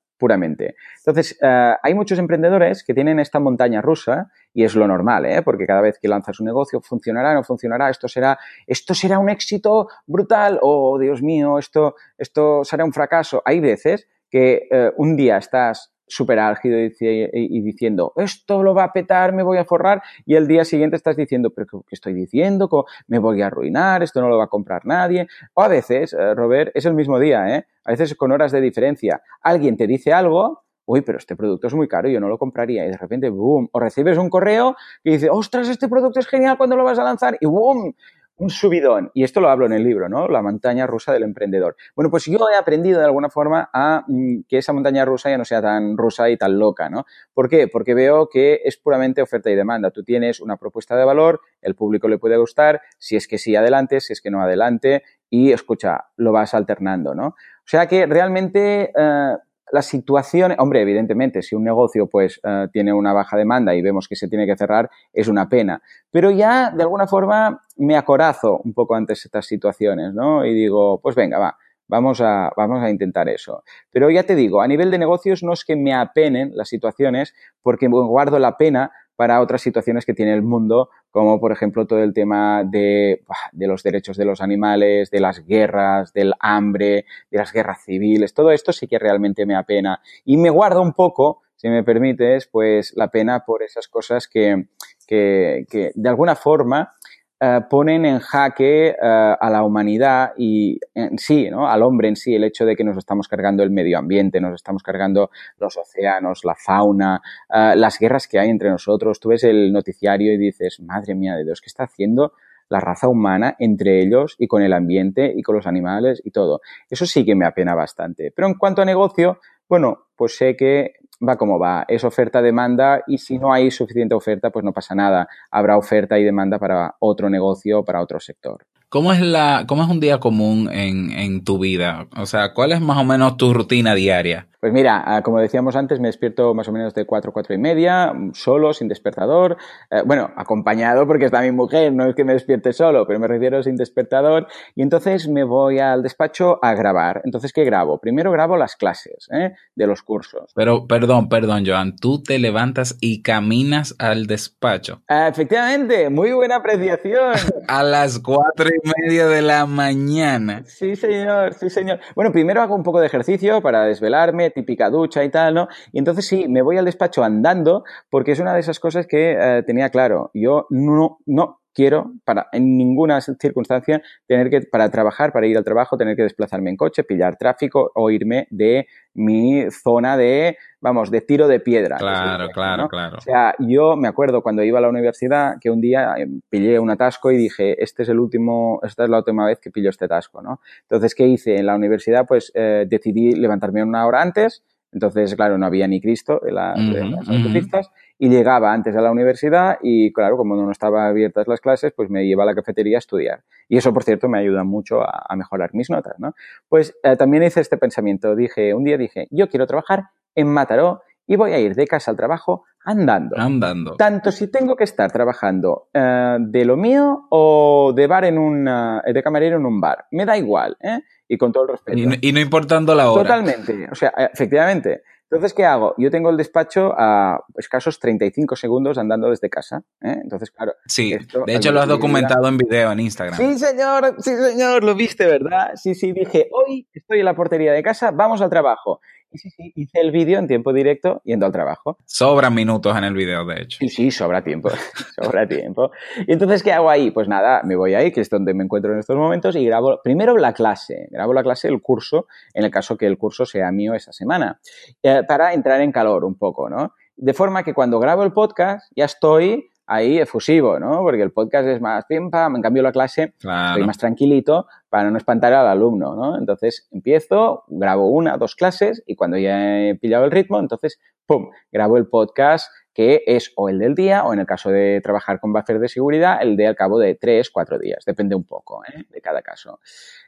Entonces, uh, hay muchos emprendedores que tienen esta montaña rusa y es lo normal, ¿eh? porque cada vez que lanzas un negocio, funcionará, no funcionará, esto será, esto será un éxito brutal, oh Dios mío, esto, esto será un fracaso. Hay veces que uh, un día estás súper álgido y, diciendo, esto lo va a petar, me voy a forrar, y el día siguiente estás diciendo, pero ¿qué estoy diciendo? Me voy a arruinar, esto no lo va a comprar nadie. O a veces, eh, Robert, es el mismo día, ¿eh? A veces con horas de diferencia. Alguien te dice algo, uy, pero este producto es muy caro, yo no lo compraría, y de repente, boom, o recibes un correo que dice, ostras, este producto es genial, ¿cuándo lo vas a lanzar? Y boom, un subidón. Y esto lo hablo en el libro, ¿no? La montaña rusa del emprendedor. Bueno, pues yo he aprendido de alguna forma a mm, que esa montaña rusa ya no sea tan rusa y tan loca, ¿no? ¿Por qué? Porque veo que es puramente oferta y demanda. Tú tienes una propuesta de valor, el público le puede gustar, si es que sí, adelante, si es que no, adelante, y escucha, lo vas alternando, ¿no? O sea que realmente uh, las situaciones, hombre, evidentemente, si un negocio pues uh, tiene una baja demanda y vemos que se tiene que cerrar, es una pena. Pero ya, de alguna forma, me acorazo un poco ante estas situaciones, ¿no? Y digo, pues venga, va, vamos a, vamos a intentar eso. Pero ya te digo, a nivel de negocios no es que me apenen las situaciones porque guardo la pena para otras situaciones que tiene el mundo, como por ejemplo todo el tema de, de, los derechos de los animales, de las guerras, del hambre, de las guerras civiles, todo esto sí que realmente me apena. Y me guardo un poco, si me permites, pues la pena por esas cosas que, que, que de alguna forma Uh, ponen en jaque uh, a la humanidad y en sí, ¿no? al hombre en sí, el hecho de que nos estamos cargando el medio ambiente, nos estamos cargando los océanos, la fauna, uh, las guerras que hay entre nosotros. Tú ves el noticiario y dices, madre mía de Dios, ¿qué está haciendo la raza humana entre ellos y con el ambiente y con los animales y todo? Eso sí que me apena bastante. Pero en cuanto a negocio, bueno, pues sé que va como va, es oferta-demanda y si no hay suficiente oferta, pues no pasa nada, habrá oferta y demanda para otro negocio para otro sector.
¿Cómo es, la, ¿Cómo es un día común en, en tu vida? O sea, ¿cuál es más o menos tu rutina diaria?
Pues mira, ah, como decíamos antes, me despierto más o menos de 4, 4 y media, solo, sin despertador. Eh, bueno, acompañado porque está mi mujer, no es que me despierte solo, pero me refiero sin despertador. Y entonces me voy al despacho a grabar. Entonces, ¿qué grabo? Primero grabo las clases ¿eh? de los cursos.
Pero, perdón, perdón, Joan, tú te levantas y caminas al despacho.
Ah, efectivamente, muy buena apreciación.
a las 4 y media de la mañana.
Sí, señor, sí, señor. Bueno, primero hago un poco de ejercicio para desvelarme típica ducha y tal, ¿no? Y entonces sí, me voy al despacho andando porque es una de esas cosas que eh, tenía claro. Yo no, no quiero para en ninguna circunstancia tener que para trabajar, para ir al trabajo, tener que desplazarme en coche, pillar tráfico o irme de mi zona de, vamos, de tiro de piedra.
Claro, claro, claro.
O sea, yo me acuerdo cuando iba a la universidad que un día eh, pillé un atasco y dije, este es el último, esta es la última vez que pillo este atasco, ¿no? Entonces, ¿qué hice? En la universidad, pues eh, decidí levantarme una hora antes, entonces, claro, no había ni Cristo en, las autopistas y llegaba antes a la universidad y, claro, como no estaban abiertas las clases, pues me iba a la cafetería a estudiar. Y eso, por cierto, me ayuda mucho a, mejorar mis notas, ¿no? Pues eh, también hice este pensamiento. Dije, un día dije, yo quiero trabajar en Mataró y voy a ir de casa al trabajo andando.
Andando.
Tanto si tengo que estar trabajando eh, de lo mío o de bar en un, de camarero en un bar. Me da igual, ¿eh? Y con todo el respeto.
Y no, importando la hora.
Totalmente. O sea, efectivamente. Entonces, ¿qué hago? Yo tengo el despacho a escasos 35 segundos andando desde casa. ¿eh? Entonces, claro.
Sí, de hecho lo has documentado en video en Instagram.
Sí, señor, sí, señor, lo viste, ¿verdad? Sí, sí, dije, hoy estoy en la portería de casa, vamos al trabajo. Sí, sí, hice el vídeo en tiempo directo yendo al trabajo.
Sobran minutos en el vídeo, de hecho.
Sí, sí, sobra tiempo, sobra tiempo. Y entonces, ¿qué hago ahí? Pues nada, me voy ahí, que es donde me encuentro en estos momentos, y grabo primero la clase, grabo la clase, el curso, en el caso que el curso sea mío esa semana, eh, para entrar en calor un poco, ¿no? De forma que cuando grabo el podcast ya estoy ahí efusivo, ¿no? Porque el podcast es más pim en cambio la clase estoy más tranquilito para no espantar al alumno, ¿no? Entonces empiezo, grabo una, dos clases y cuando ya he pillado el ritmo, entonces, ¡pum!, grabo el podcast que es o el del día o en el caso de trabajar con buffer de seguridad, el de al cabo de tres, cuatro días, depende un poco ¿eh? de cada caso.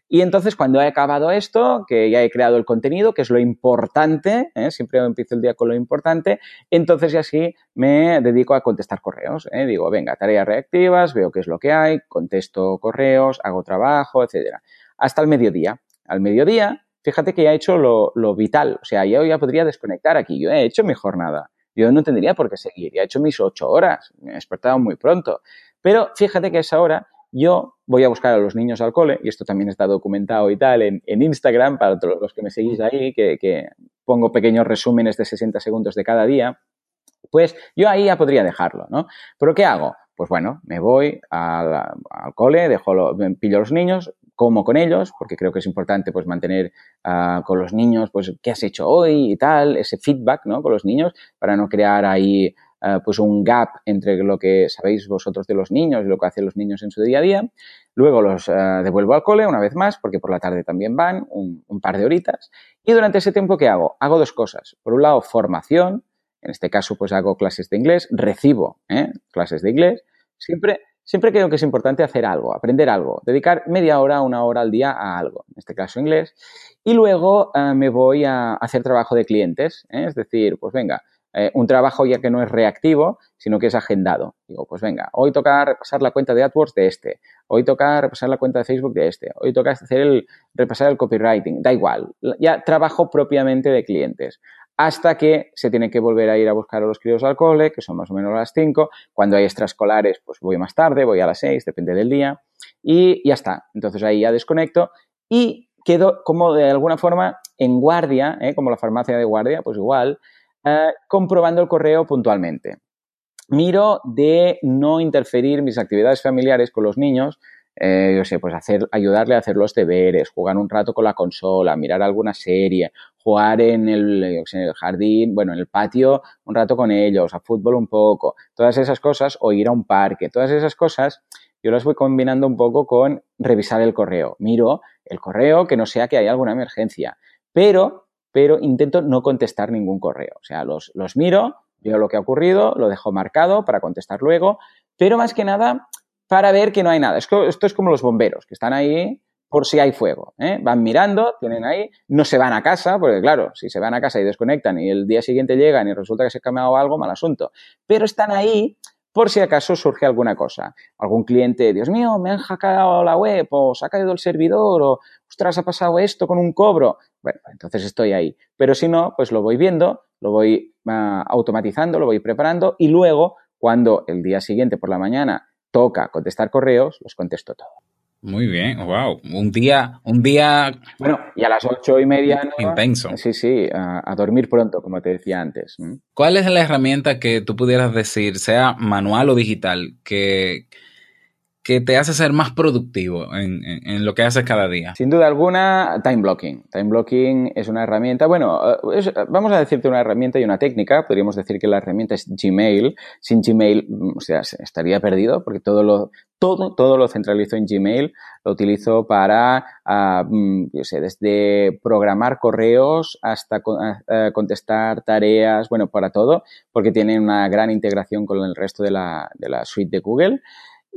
Y entonces cuando he acabado esto, que ya he creado el contenido, que es lo importante, ¿eh? siempre empiezo el día con lo importante, entonces ya sí me dedico a contestar correos. ¿eh? Digo, venga, tareas reactivas, veo qué es lo que hay, contesto correos, hago trabajo, etcétera. Hasta el mediodía. Al mediodía, fíjate que ya he hecho lo, vital. O sea, yo ya podría desconectar aquí. Yo he hecho mi jornada. Yo no tendría por qué seguir. Ya he hecho mis ocho horas. Me he despertado muy pronto. Pero fíjate que a esa hora yo voy a buscar a los niños al cole, y esto también está documentado y tal en, Instagram, para todos los que me seguís ahí, que, pongo pequeños resúmenes de 60 segundos de cada día, pues yo ahí ya podría dejarlo, ¿no? Pero ¿qué hago? Pues bueno, me voy al, cole, dejo lo, pillo a los niños, como con ellos, porque creo que es importante pues mantener ah, con los niños, pues, qué has hecho hoy y tal, ese feedback, ¿no? Con los niños, para no crear ahí eh, pues un gap entre lo que sabéis vosotros de los niños y lo que hacen los niños en su día a día. Luego los eh, devuelvo al cole una vez más, porque por la tarde también van, un, par de horitas. Y durante ese tiempo, ¿qué hago? Hago dos cosas. Por un lado, formación. En este caso, pues hago clases de inglés, recibo ¿eh? clases de inglés. Siempre, siempre creo que es importante hacer algo, aprender algo, dedicar media hora, una hora al día a algo, en este caso inglés. Y luego me voy a hacer trabajo de clientes, es decir, pues venga, eh, un trabajo ya que no es reactivo, sino que es agendado. Digo, pues venga, hoy toca repasar la cuenta de AdWords de este, hoy toca repasar la cuenta de Facebook de este, hoy toca hacer el, repasar el copywriting, da igual, ya trabajo propiamente de clientes. Hasta que se tiene que volver a ir a buscar a los críos al cole, que son más o menos las 5. Cuando hay extraescolares, pues voy más tarde, voy a las 6, depende del día. Y ya está. Entonces ahí ya desconecto y quedo como de alguna forma en guardia, ¿eh? como la farmacia de guardia, pues igual, eh, comprobando el correo puntualmente. Miro de no interferir mis actividades familiares con los niños, eh, yo sé, pues hacer, ayudarle a hacer los deberes, jugar un rato con la consola, mirar alguna serie, jugar en el, en el, jardín, bueno, en el patio un rato con ellos, a fútbol un poco, todas esas cosas, o ir a un parque, todas esas cosas, yo las voy combinando un poco con revisar el correo. Miro el correo, que no sea que haya alguna emergencia, pero pero intento no contestar ningún correo. O sea, los, los miro, veo lo que ha ocurrido, lo dejo marcado para contestar luego, pero más que nada para ver que no hay nada. Esto, es como los bomberos, que están ahí por si hay fuego. ¿eh? Van mirando, tienen ahí, no se van a casa, porque claro, si se van a casa y desconectan y el día siguiente llegan y resulta que se ha cambiado algo, mal asunto. Pero están ahí por si acaso surge alguna cosa. Algún cliente, Dios mío, me han hackeado la web, o se ha caído el servidor, o ostras, ha pasado esto con un cobro. Bueno, entonces estoy ahí. Pero si no, pues lo voy viendo, lo voy ah, automatizando, lo voy preparando y luego, cuando el día siguiente por la mañana toca contestar correos, los contesto todo.
Muy bien, wow. Un día, un día.
Bueno, y a las ocho y media.
Intenso.
Sí, sí, a, dormir pronto, como te decía antes.
¿Cuál es la herramienta que tú pudieras decir, sea manual o digital, que, que te hace ser más productivo en, lo que haces cada día?
Sin duda alguna, time blocking. Time blocking es una herramienta, bueno, vamos a decirte una herramienta y una técnica. Podríamos decir que la herramienta es Gmail. Sin Gmail, o sea, estaría perdido porque todo lo, todo, todo lo centralizo en Gmail. Lo utilizo para, uh, yo sé, desde programar correos hasta contestar tareas, bueno, para todo, porque tiene una gran integración con el resto de la, de la suite de Google.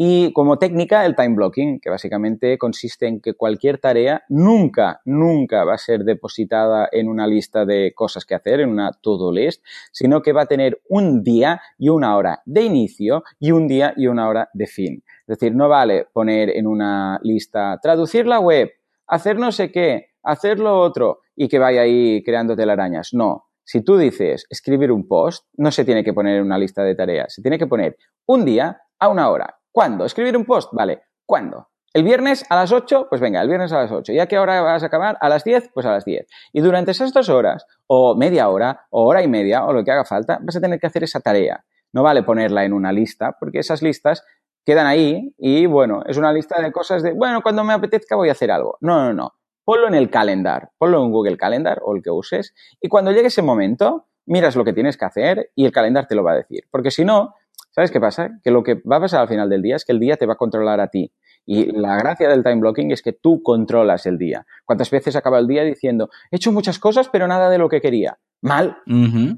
Y como técnica, el time blocking, que básicamente consiste en que cualquier tarea nunca, nunca va a ser depositada en una lista de cosas que hacer, en una to-do list, sino que va a tener un día y una hora de inicio y un día y una hora de fin. Es decir, no vale poner en una lista traducir la web, hacer no sé qué, hacer lo otro y que vaya ahí creando telarañas. No. Si tú dices escribir un post, no se tiene que poner en una lista de tareas, se tiene que poner un día a una hora ¿Cuándo? ¿Escribir un post? Vale. ¿Cuándo? ¿El viernes a las 8? Pues venga, el viernes a las 8. ¿Ya qué hora vas a acabar? ¿A las 10? Pues a las 10. Y durante esas dos horas, o media hora, o hora y media, o lo que haga falta, vas a tener que hacer esa tarea. No vale ponerla en una lista, porque esas listas quedan ahí y, bueno, es una lista de cosas de, bueno, cuando me apetezca voy a hacer algo. No, no, no. Ponlo en el calendar, ponlo en Google Calendar o el que uses, y cuando llegue ese momento, miras lo que tienes que hacer y el calendar te lo va a decir. Porque si no, ¿Sabes qué pasa? Que lo que va a pasar al final del día es que el día te va a controlar a ti. Y la gracia del time blocking es que tú controlas el día. ¿Cuántas veces acaba el día diciendo, he hecho muchas cosas, pero nada de lo que quería? Mal.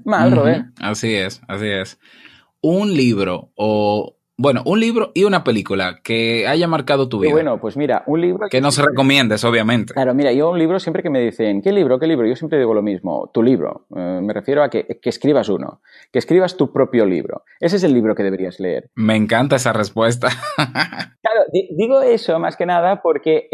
Mal, Robert.
Así es, así es. Un libro o bueno, un libro y una película que haya marcado tu vida.
Bueno, pues mira, un libro...
Que, no se recomiendes, obviamente.
Claro, mira, yo un libro siempre que me dicen, ¿qué libro? ¿Qué libro? Yo siempre digo lo mismo, tu libro. Eh, me refiero a que, escribas uno, que escribas tu propio libro. Ese es el libro que deberías leer.
Me encanta esa respuesta.
claro, digo eso más que nada porque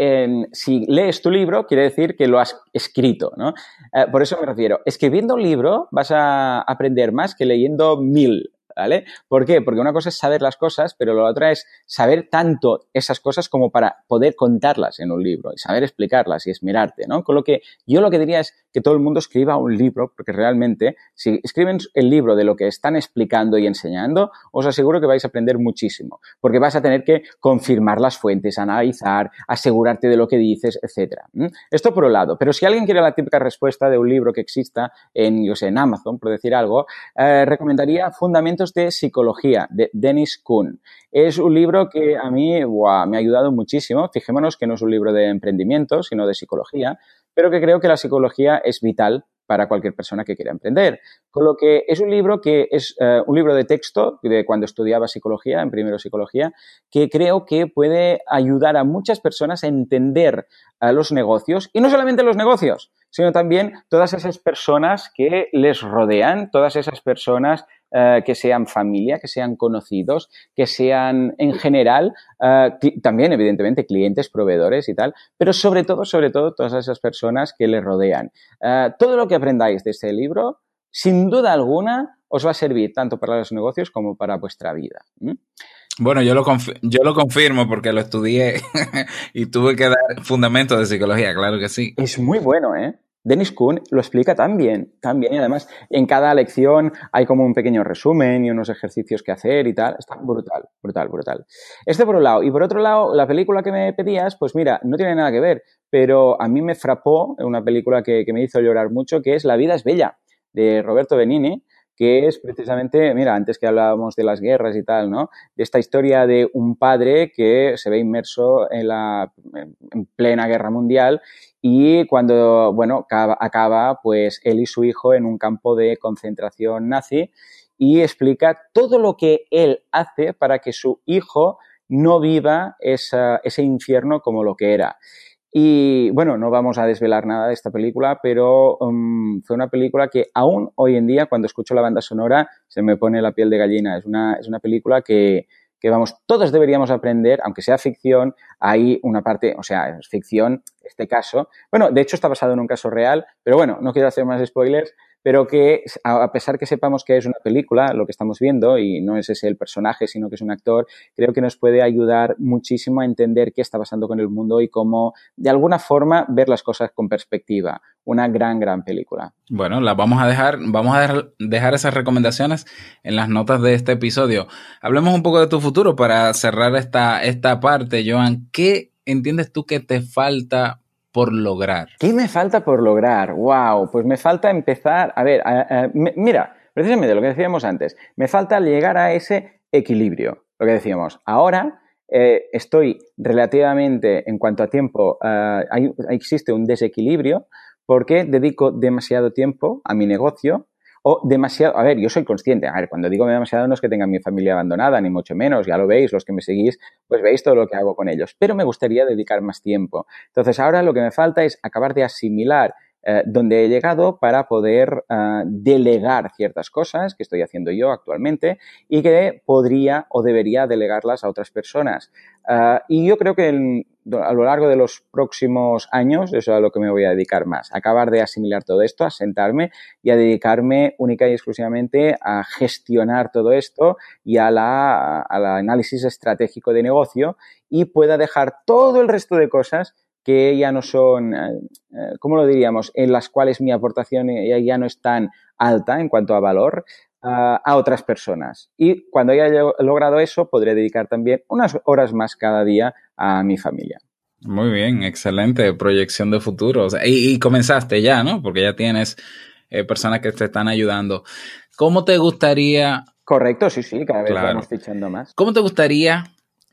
si lees tu libro, quiere decir que lo has escrito, ¿no? Eh, por eso me refiero, escribiendo un libro vas a aprender más que leyendo mil ¿vale? ¿Por qué? Porque una cosa es saber las cosas, pero la otra es saber tanto esas cosas como para poder contarlas en un libro y saber explicarlas y esmerarte, ¿no? Con lo que yo lo que diría es que todo el mundo escriba un libro, porque realmente si escriben el libro de lo que están explicando y enseñando, os aseguro que vais a aprender muchísimo, porque vas a tener que confirmar las fuentes, analizar, asegurarte de lo que dices, etcétera. Esto por un lado, pero si alguien quiere la típica respuesta de un libro que exista en, yo sé, en Amazon, por decir algo, eh, recomendaría Fundamentos de Psicología, de Dennis Kuhn. Es un libro que a mí me ha ayudado muchísimo. Fijémonos que no es un libro de emprendimiento, sino de psicología, pero que creo que la psicología es vital para cualquier persona que quiera emprender. Con lo que es un libro que es eh, un libro de texto de cuando estudiaba psicología, en primero psicología, que creo que puede ayudar a muchas personas a entender a los negocios y no solamente los negocios, sino también todas esas personas que les rodean, todas esas personas eh, que sean familia, que sean conocidos, que sean en general eh, también evidentemente clientes, proveedores y tal, pero sobre todo, sobre todo todas esas personas que les rodean. Eh, todo lo que aprendáis de este libro, sin duda alguna, os va a servir tanto para los negocios como para vuestra vida.
Bueno, yo lo, yo lo confirmo porque lo estudié y tuve que dar fundamentos de psicología, claro que sí.
Es muy bueno, ¿eh? Dennis Kuhn lo explica tan bien, y además en cada lección hay como un pequeño resumen y unos ejercicios que hacer y tal. Está brutal, brutal, brutal. Este por un lado. Y por otro lado, la película que me pedías, pues mira, no tiene nada que ver, pero a mí me frapó una película que, que me hizo llorar mucho, que es La vida es bella, de Roberto Benini, que es precisamente, mira, antes que hablábamos de las guerras y tal, ¿no? De esta historia de un padre que se ve inmerso en la en plena guerra mundial y cuando, bueno, acaba, pues él y su hijo en un campo de concentración nazi y explica todo lo que él hace para que su hijo no viva ese infierno como lo que era. Y bueno, no vamos a desvelar nada de esta película, pero um, fue una película que aún hoy en día, cuando escucho la banda sonora, se me pone la piel de gallina. Es una, es una película que, que vamos, todos deberíamos aprender, aunque sea ficción, hay una parte, o sea, es ficción, este caso. Bueno, de hecho está basado en un caso real, pero bueno, no quiero hacer más spoilers pero que a pesar que sepamos que es una película, lo que estamos viendo, y no es ese el personaje, sino que es un actor, creo que nos puede ayudar muchísimo a entender qué está pasando con el mundo y cómo, de alguna forma, ver las cosas con perspectiva. Una gran, gran película.
Bueno, la vamos a dejar, vamos a dejar, esas recomendaciones en las notas de este episodio. Hablemos un poco de tu futuro para cerrar esta, esta parte, Joan. ¿Qué entiendes tú que te falta por lograr?
¿Qué me falta por lograr? Wow, pues me falta empezar, a ver, mira, precisamente lo que decíamos antes, me falta llegar a ese equilibrio, lo que decíamos. Ahora eh, estoy relativamente, en cuanto a tiempo, eh, existe un desequilibrio porque dedico demasiado tiempo a mi negocio o demasiado, a ver, yo soy consciente, a ver, cuando digo demasiado no es que tenga mi familia abandonada, ni mucho menos, ya lo veis, los que me seguís, pues veis todo lo que hago con ellos, pero me gustaría dedicar más tiempo. Entonces ahora lo que me falta es acabar de asimilar eh, donde he llegado para poder eh, delegar ciertas cosas que estoy haciendo yo actualmente y que podría o debería delegarlas a otras personas. Eh, y yo creo que a lo largo de los próximos años eso es a lo que me voy a dedicar más, acabar de asimilar todo esto, a sentarme y a dedicarme única y exclusivamente a gestionar todo esto y a la, al análisis estratégico de negocio y pueda dejar todo el resto de cosas que ya no son, eh, eh, ¿cómo lo diríamos?, en las cuales mi aportación ya no es tan alta en cuanto a valor a otras personas. Y cuando haya logrado eso, podré dedicar también unas horas más cada día a mi familia.
Muy bien, excelente proyección de futuro. y, comenzaste ya, ¿no? Porque ya tienes eh, personas que te están ayudando. ¿Cómo te gustaría...
Correcto, sí, sí, cada vez vamos fichando más.
¿Cómo te gustaría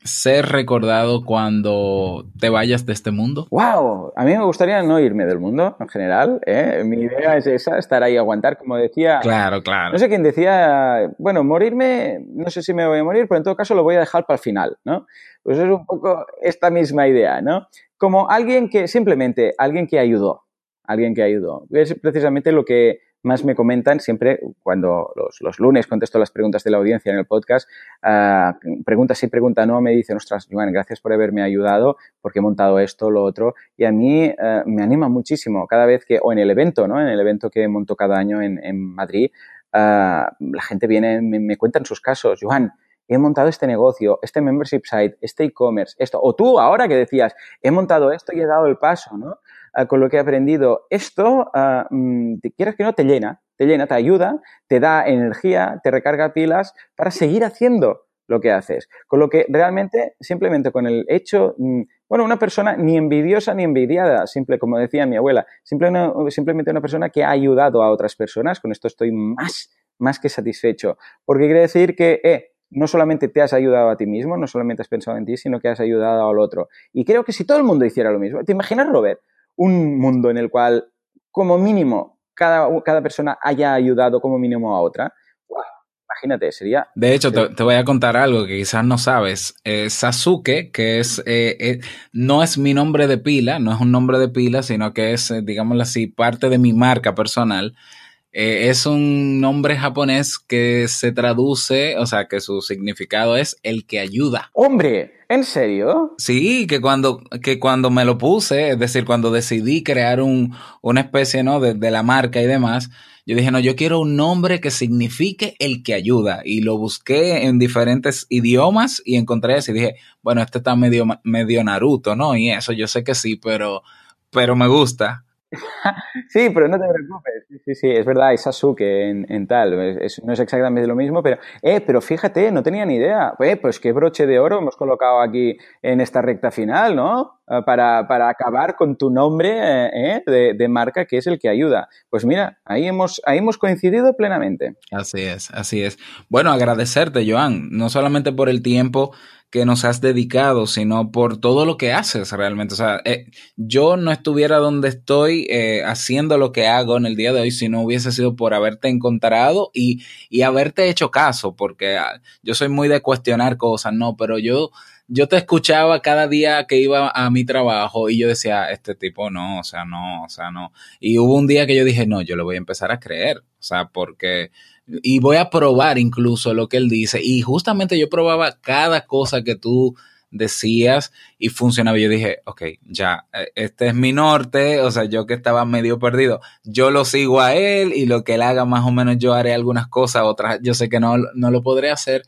ser recordado cuando te vayas de este mundo?
¡Wow! A mí me gustaría no irme del mundo en general. ¿eh? Mi idea es esa, estar ahí aguantar, como decía.
Claro, claro.
No sé quién decía, bueno, morirme, no sé si me voy a morir, pero en todo caso lo voy a dejar para el final, ¿no? Pues es un poco esta misma idea, ¿no? Como alguien que, simplemente, alguien que ayudó, alguien que ayudó. Es precisamente lo que más me comentan siempre cuando los, lunes contesto las preguntas de la audiencia en el podcast, uh, pregunta sí, pregunta no, me dicen, ostras, Joan, gracias por haberme ayudado porque he montado esto, lo otro, y a mí eh, me anima muchísimo cada vez que, o en el evento, ¿no? En el evento que monto cada año en, Madrid, ah, la gente viene, me, me cuentan sus casos, Joan, he montado este negocio, este membership site, este e-commerce, esto, o tú ahora que decías, he montado esto y he dado el paso, ¿no? Ah, con lo que he aprendido. Esto, uh, quieras que no, te llena, te llena, te ayuda, te da energía, te recarga pilas para seguir haciendo lo que haces. Con lo que realmente, simplemente con el hecho, mm, bueno, una persona ni envidiosa ni envidiada, simple, como decía mi abuela, simplemente una persona que ha ayudado a otras personas, con esto estoy más, más que satisfecho. Porque quiere decir que, eh, no solamente te has ayudado a ti mismo, no solamente has pensado en ti, sino que has ayudado al otro. Y creo que si todo el mundo hiciera lo mismo, ¿te imaginas, Robert? Un mundo en el cual, como mínimo, cada, cada persona haya ayudado como mínimo a otra, imagínate, sería...
De hecho, te, voy a contar algo que quizás no sabes. Eh, Sasuke, que es, eh, eh, no es mi nombre de pila, no es un nombre de pila, sino que es, digámoslo así, parte de mi marca personal. Es un nombre japonés que se traduce, o sea, que su significado es el que ayuda.
¡Hombre! ¿En serio?
Sí, que cuando, que cuando me lo puse, es decir, cuando decidí crear un, una especie ¿no? de, de la marca y demás, yo dije, no, yo quiero un nombre que signifique el que ayuda. Y lo busqué en diferentes idiomas y encontré ese. Y dije, bueno, este está medio, medio Naruto, ¿no? Y eso yo sé que sí, pero, pero me gusta.
sí, pero no te preocupes. Sí, sí, es verdad, es Sasuke en, en tal. no es exactamente lo mismo, pero, eh, pero fíjate, no tenía ni idea. Eh, pues qué broche de oro hemos colocado aquí en esta recta final, ¿no? Eh, para, para acabar con tu nombre eh, de, de, marca, que es el que ayuda. Pues mira, ahí hemos, ahí hemos coincidido plenamente.
Así es, así es. Bueno, agradecerte, Joan, no solamente por el tiempo que nos has dedicado, sino por todo lo que haces realmente. O sea, eh, yo no estuviera donde estoy eh, haciendo lo que hago en el día de hoy si no hubiese sido por haberte encontrado y, y haberte hecho caso, porque ah, yo soy muy de cuestionar cosas, no, pero yo yo te escuchaba cada día que iba a mi trabajo y yo decía, este tipo no, o sea, no, o sea, no. Y hubo un día que yo dije, no, yo lo voy a empezar a creer, o sea, porque, y voy a probar incluso lo que él dice. Y justamente yo probaba cada cosa que tú decías y funcionaba. Yo dije, ok, ya, e, este es mi norte, o sea, yo que estaba medio perdido, yo lo sigo a él y lo que él haga más o menos yo haré algunas cosas, otras yo sé que no, no lo podré hacer.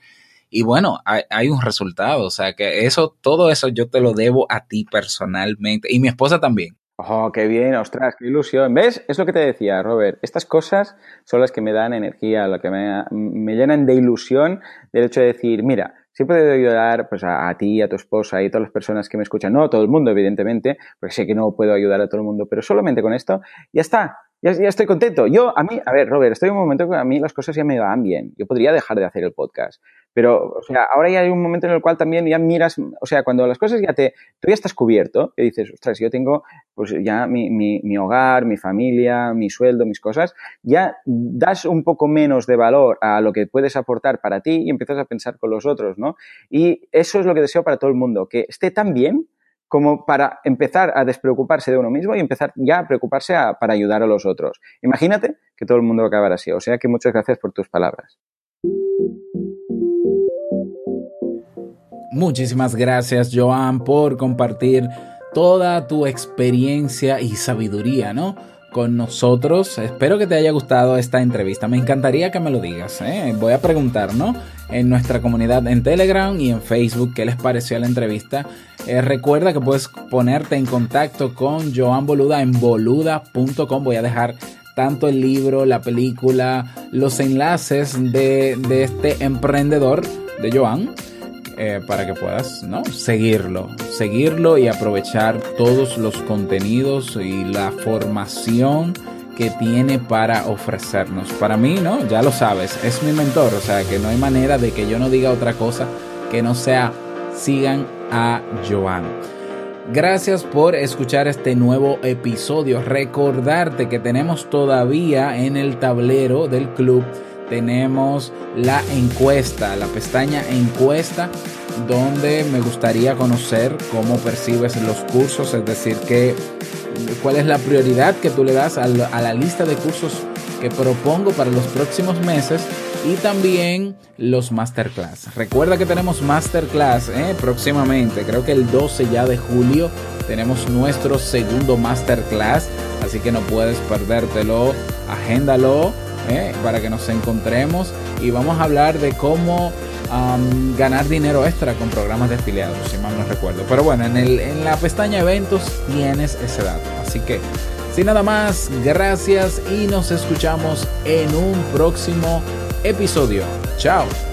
Y bueno, hay, hay, un resultado, o sea, que eso, todo eso yo te lo debo a ti personalmente y mi esposa también.
Oh, qué bien, ostras, qué ilusión. ¿Ves? Es lo que te decía, Robert. Estas cosas son las que me dan energía, lo que me, me llenan de ilusión del hecho de decir, mira, siempre debo ayudar pues, a, ti, a tu esposa y a todas las personas que me escuchan. No a todo el mundo, evidentemente, porque sé que no puedo ayudar a todo el mundo, pero solamente con esto ya está ya, estoy contento. Yo, a mí, a ver, Robert, estoy en un momento que a mí las cosas ya me van bien. Yo podría dejar de hacer el podcast. Pero, o sea, ahora ya hay un momento en el cual también ya miras, o sea, cuando las cosas ya te, tú ya estás cubierto, y dices, ostras, yo tengo, pues ya mi, mi, hogar, mi familia, mi sueldo, mis cosas, ya das un poco menos de valor a lo que puedes aportar para ti y empiezas a pensar con los otros, ¿no? Y eso es lo que deseo para todo el mundo, que esté tan bien como para empezar a despreocuparse de uno mismo y empezar ya a preocuparse para ayudar a los otros. Imagínate que todo el mundo lo acabara así. O sea que muchas gracias por tus palabras.
Muchísimas gracias, Joan, por compartir toda tu experiencia y sabiduría, ¿no? con nosotros. Espero que te haya gustado esta entrevista. Me encantaría que me lo digas. ¿eh? Voy a preguntar, ¿no? En nuestra comunidad en Telegram y en Facebook qué les pareció la entrevista. Eh, recuerda que puedes ponerte en contacto con Joan Boluda en boluda.com. Voy a dejar tanto el libro, la película, los enlaces de, de este emprendedor de Joan eh, para que puedas ¿no? seguirlo, seguirlo y aprovechar todos los contenidos y la formación que tiene para ofrecernos. Para mí, ¿no? Ya lo sabes, es mi mentor, o sea que no hay manera de que yo no diga otra cosa que no sea sigan a Joan. Gracias por escuchar este nuevo episodio. Recordarte que tenemos todavía en el tablero del club tenemos la encuesta, la pestaña encuesta, donde me gustaría conocer cómo percibes los cursos, es decir, que, cuál es la prioridad que tú le das a la, lista de cursos que propongo para los próximos meses y también los masterclass. Recuerda que tenemos masterclass ¿eh? próximamente, creo que el 12 ya de julio tenemos nuestro segundo masterclass, así que no puedes perdértelo, agéndalo ¿eh? para que nos encontremos y vamos a hablar de cómo ganar dinero extra con programas de afiliados, si mal no recuerdo. Pero bueno, en, el, en la pestaña eventos tienes ese dato. Así que, sin nada más, gracias y nos escuchamos en un próximo episodio. Chao.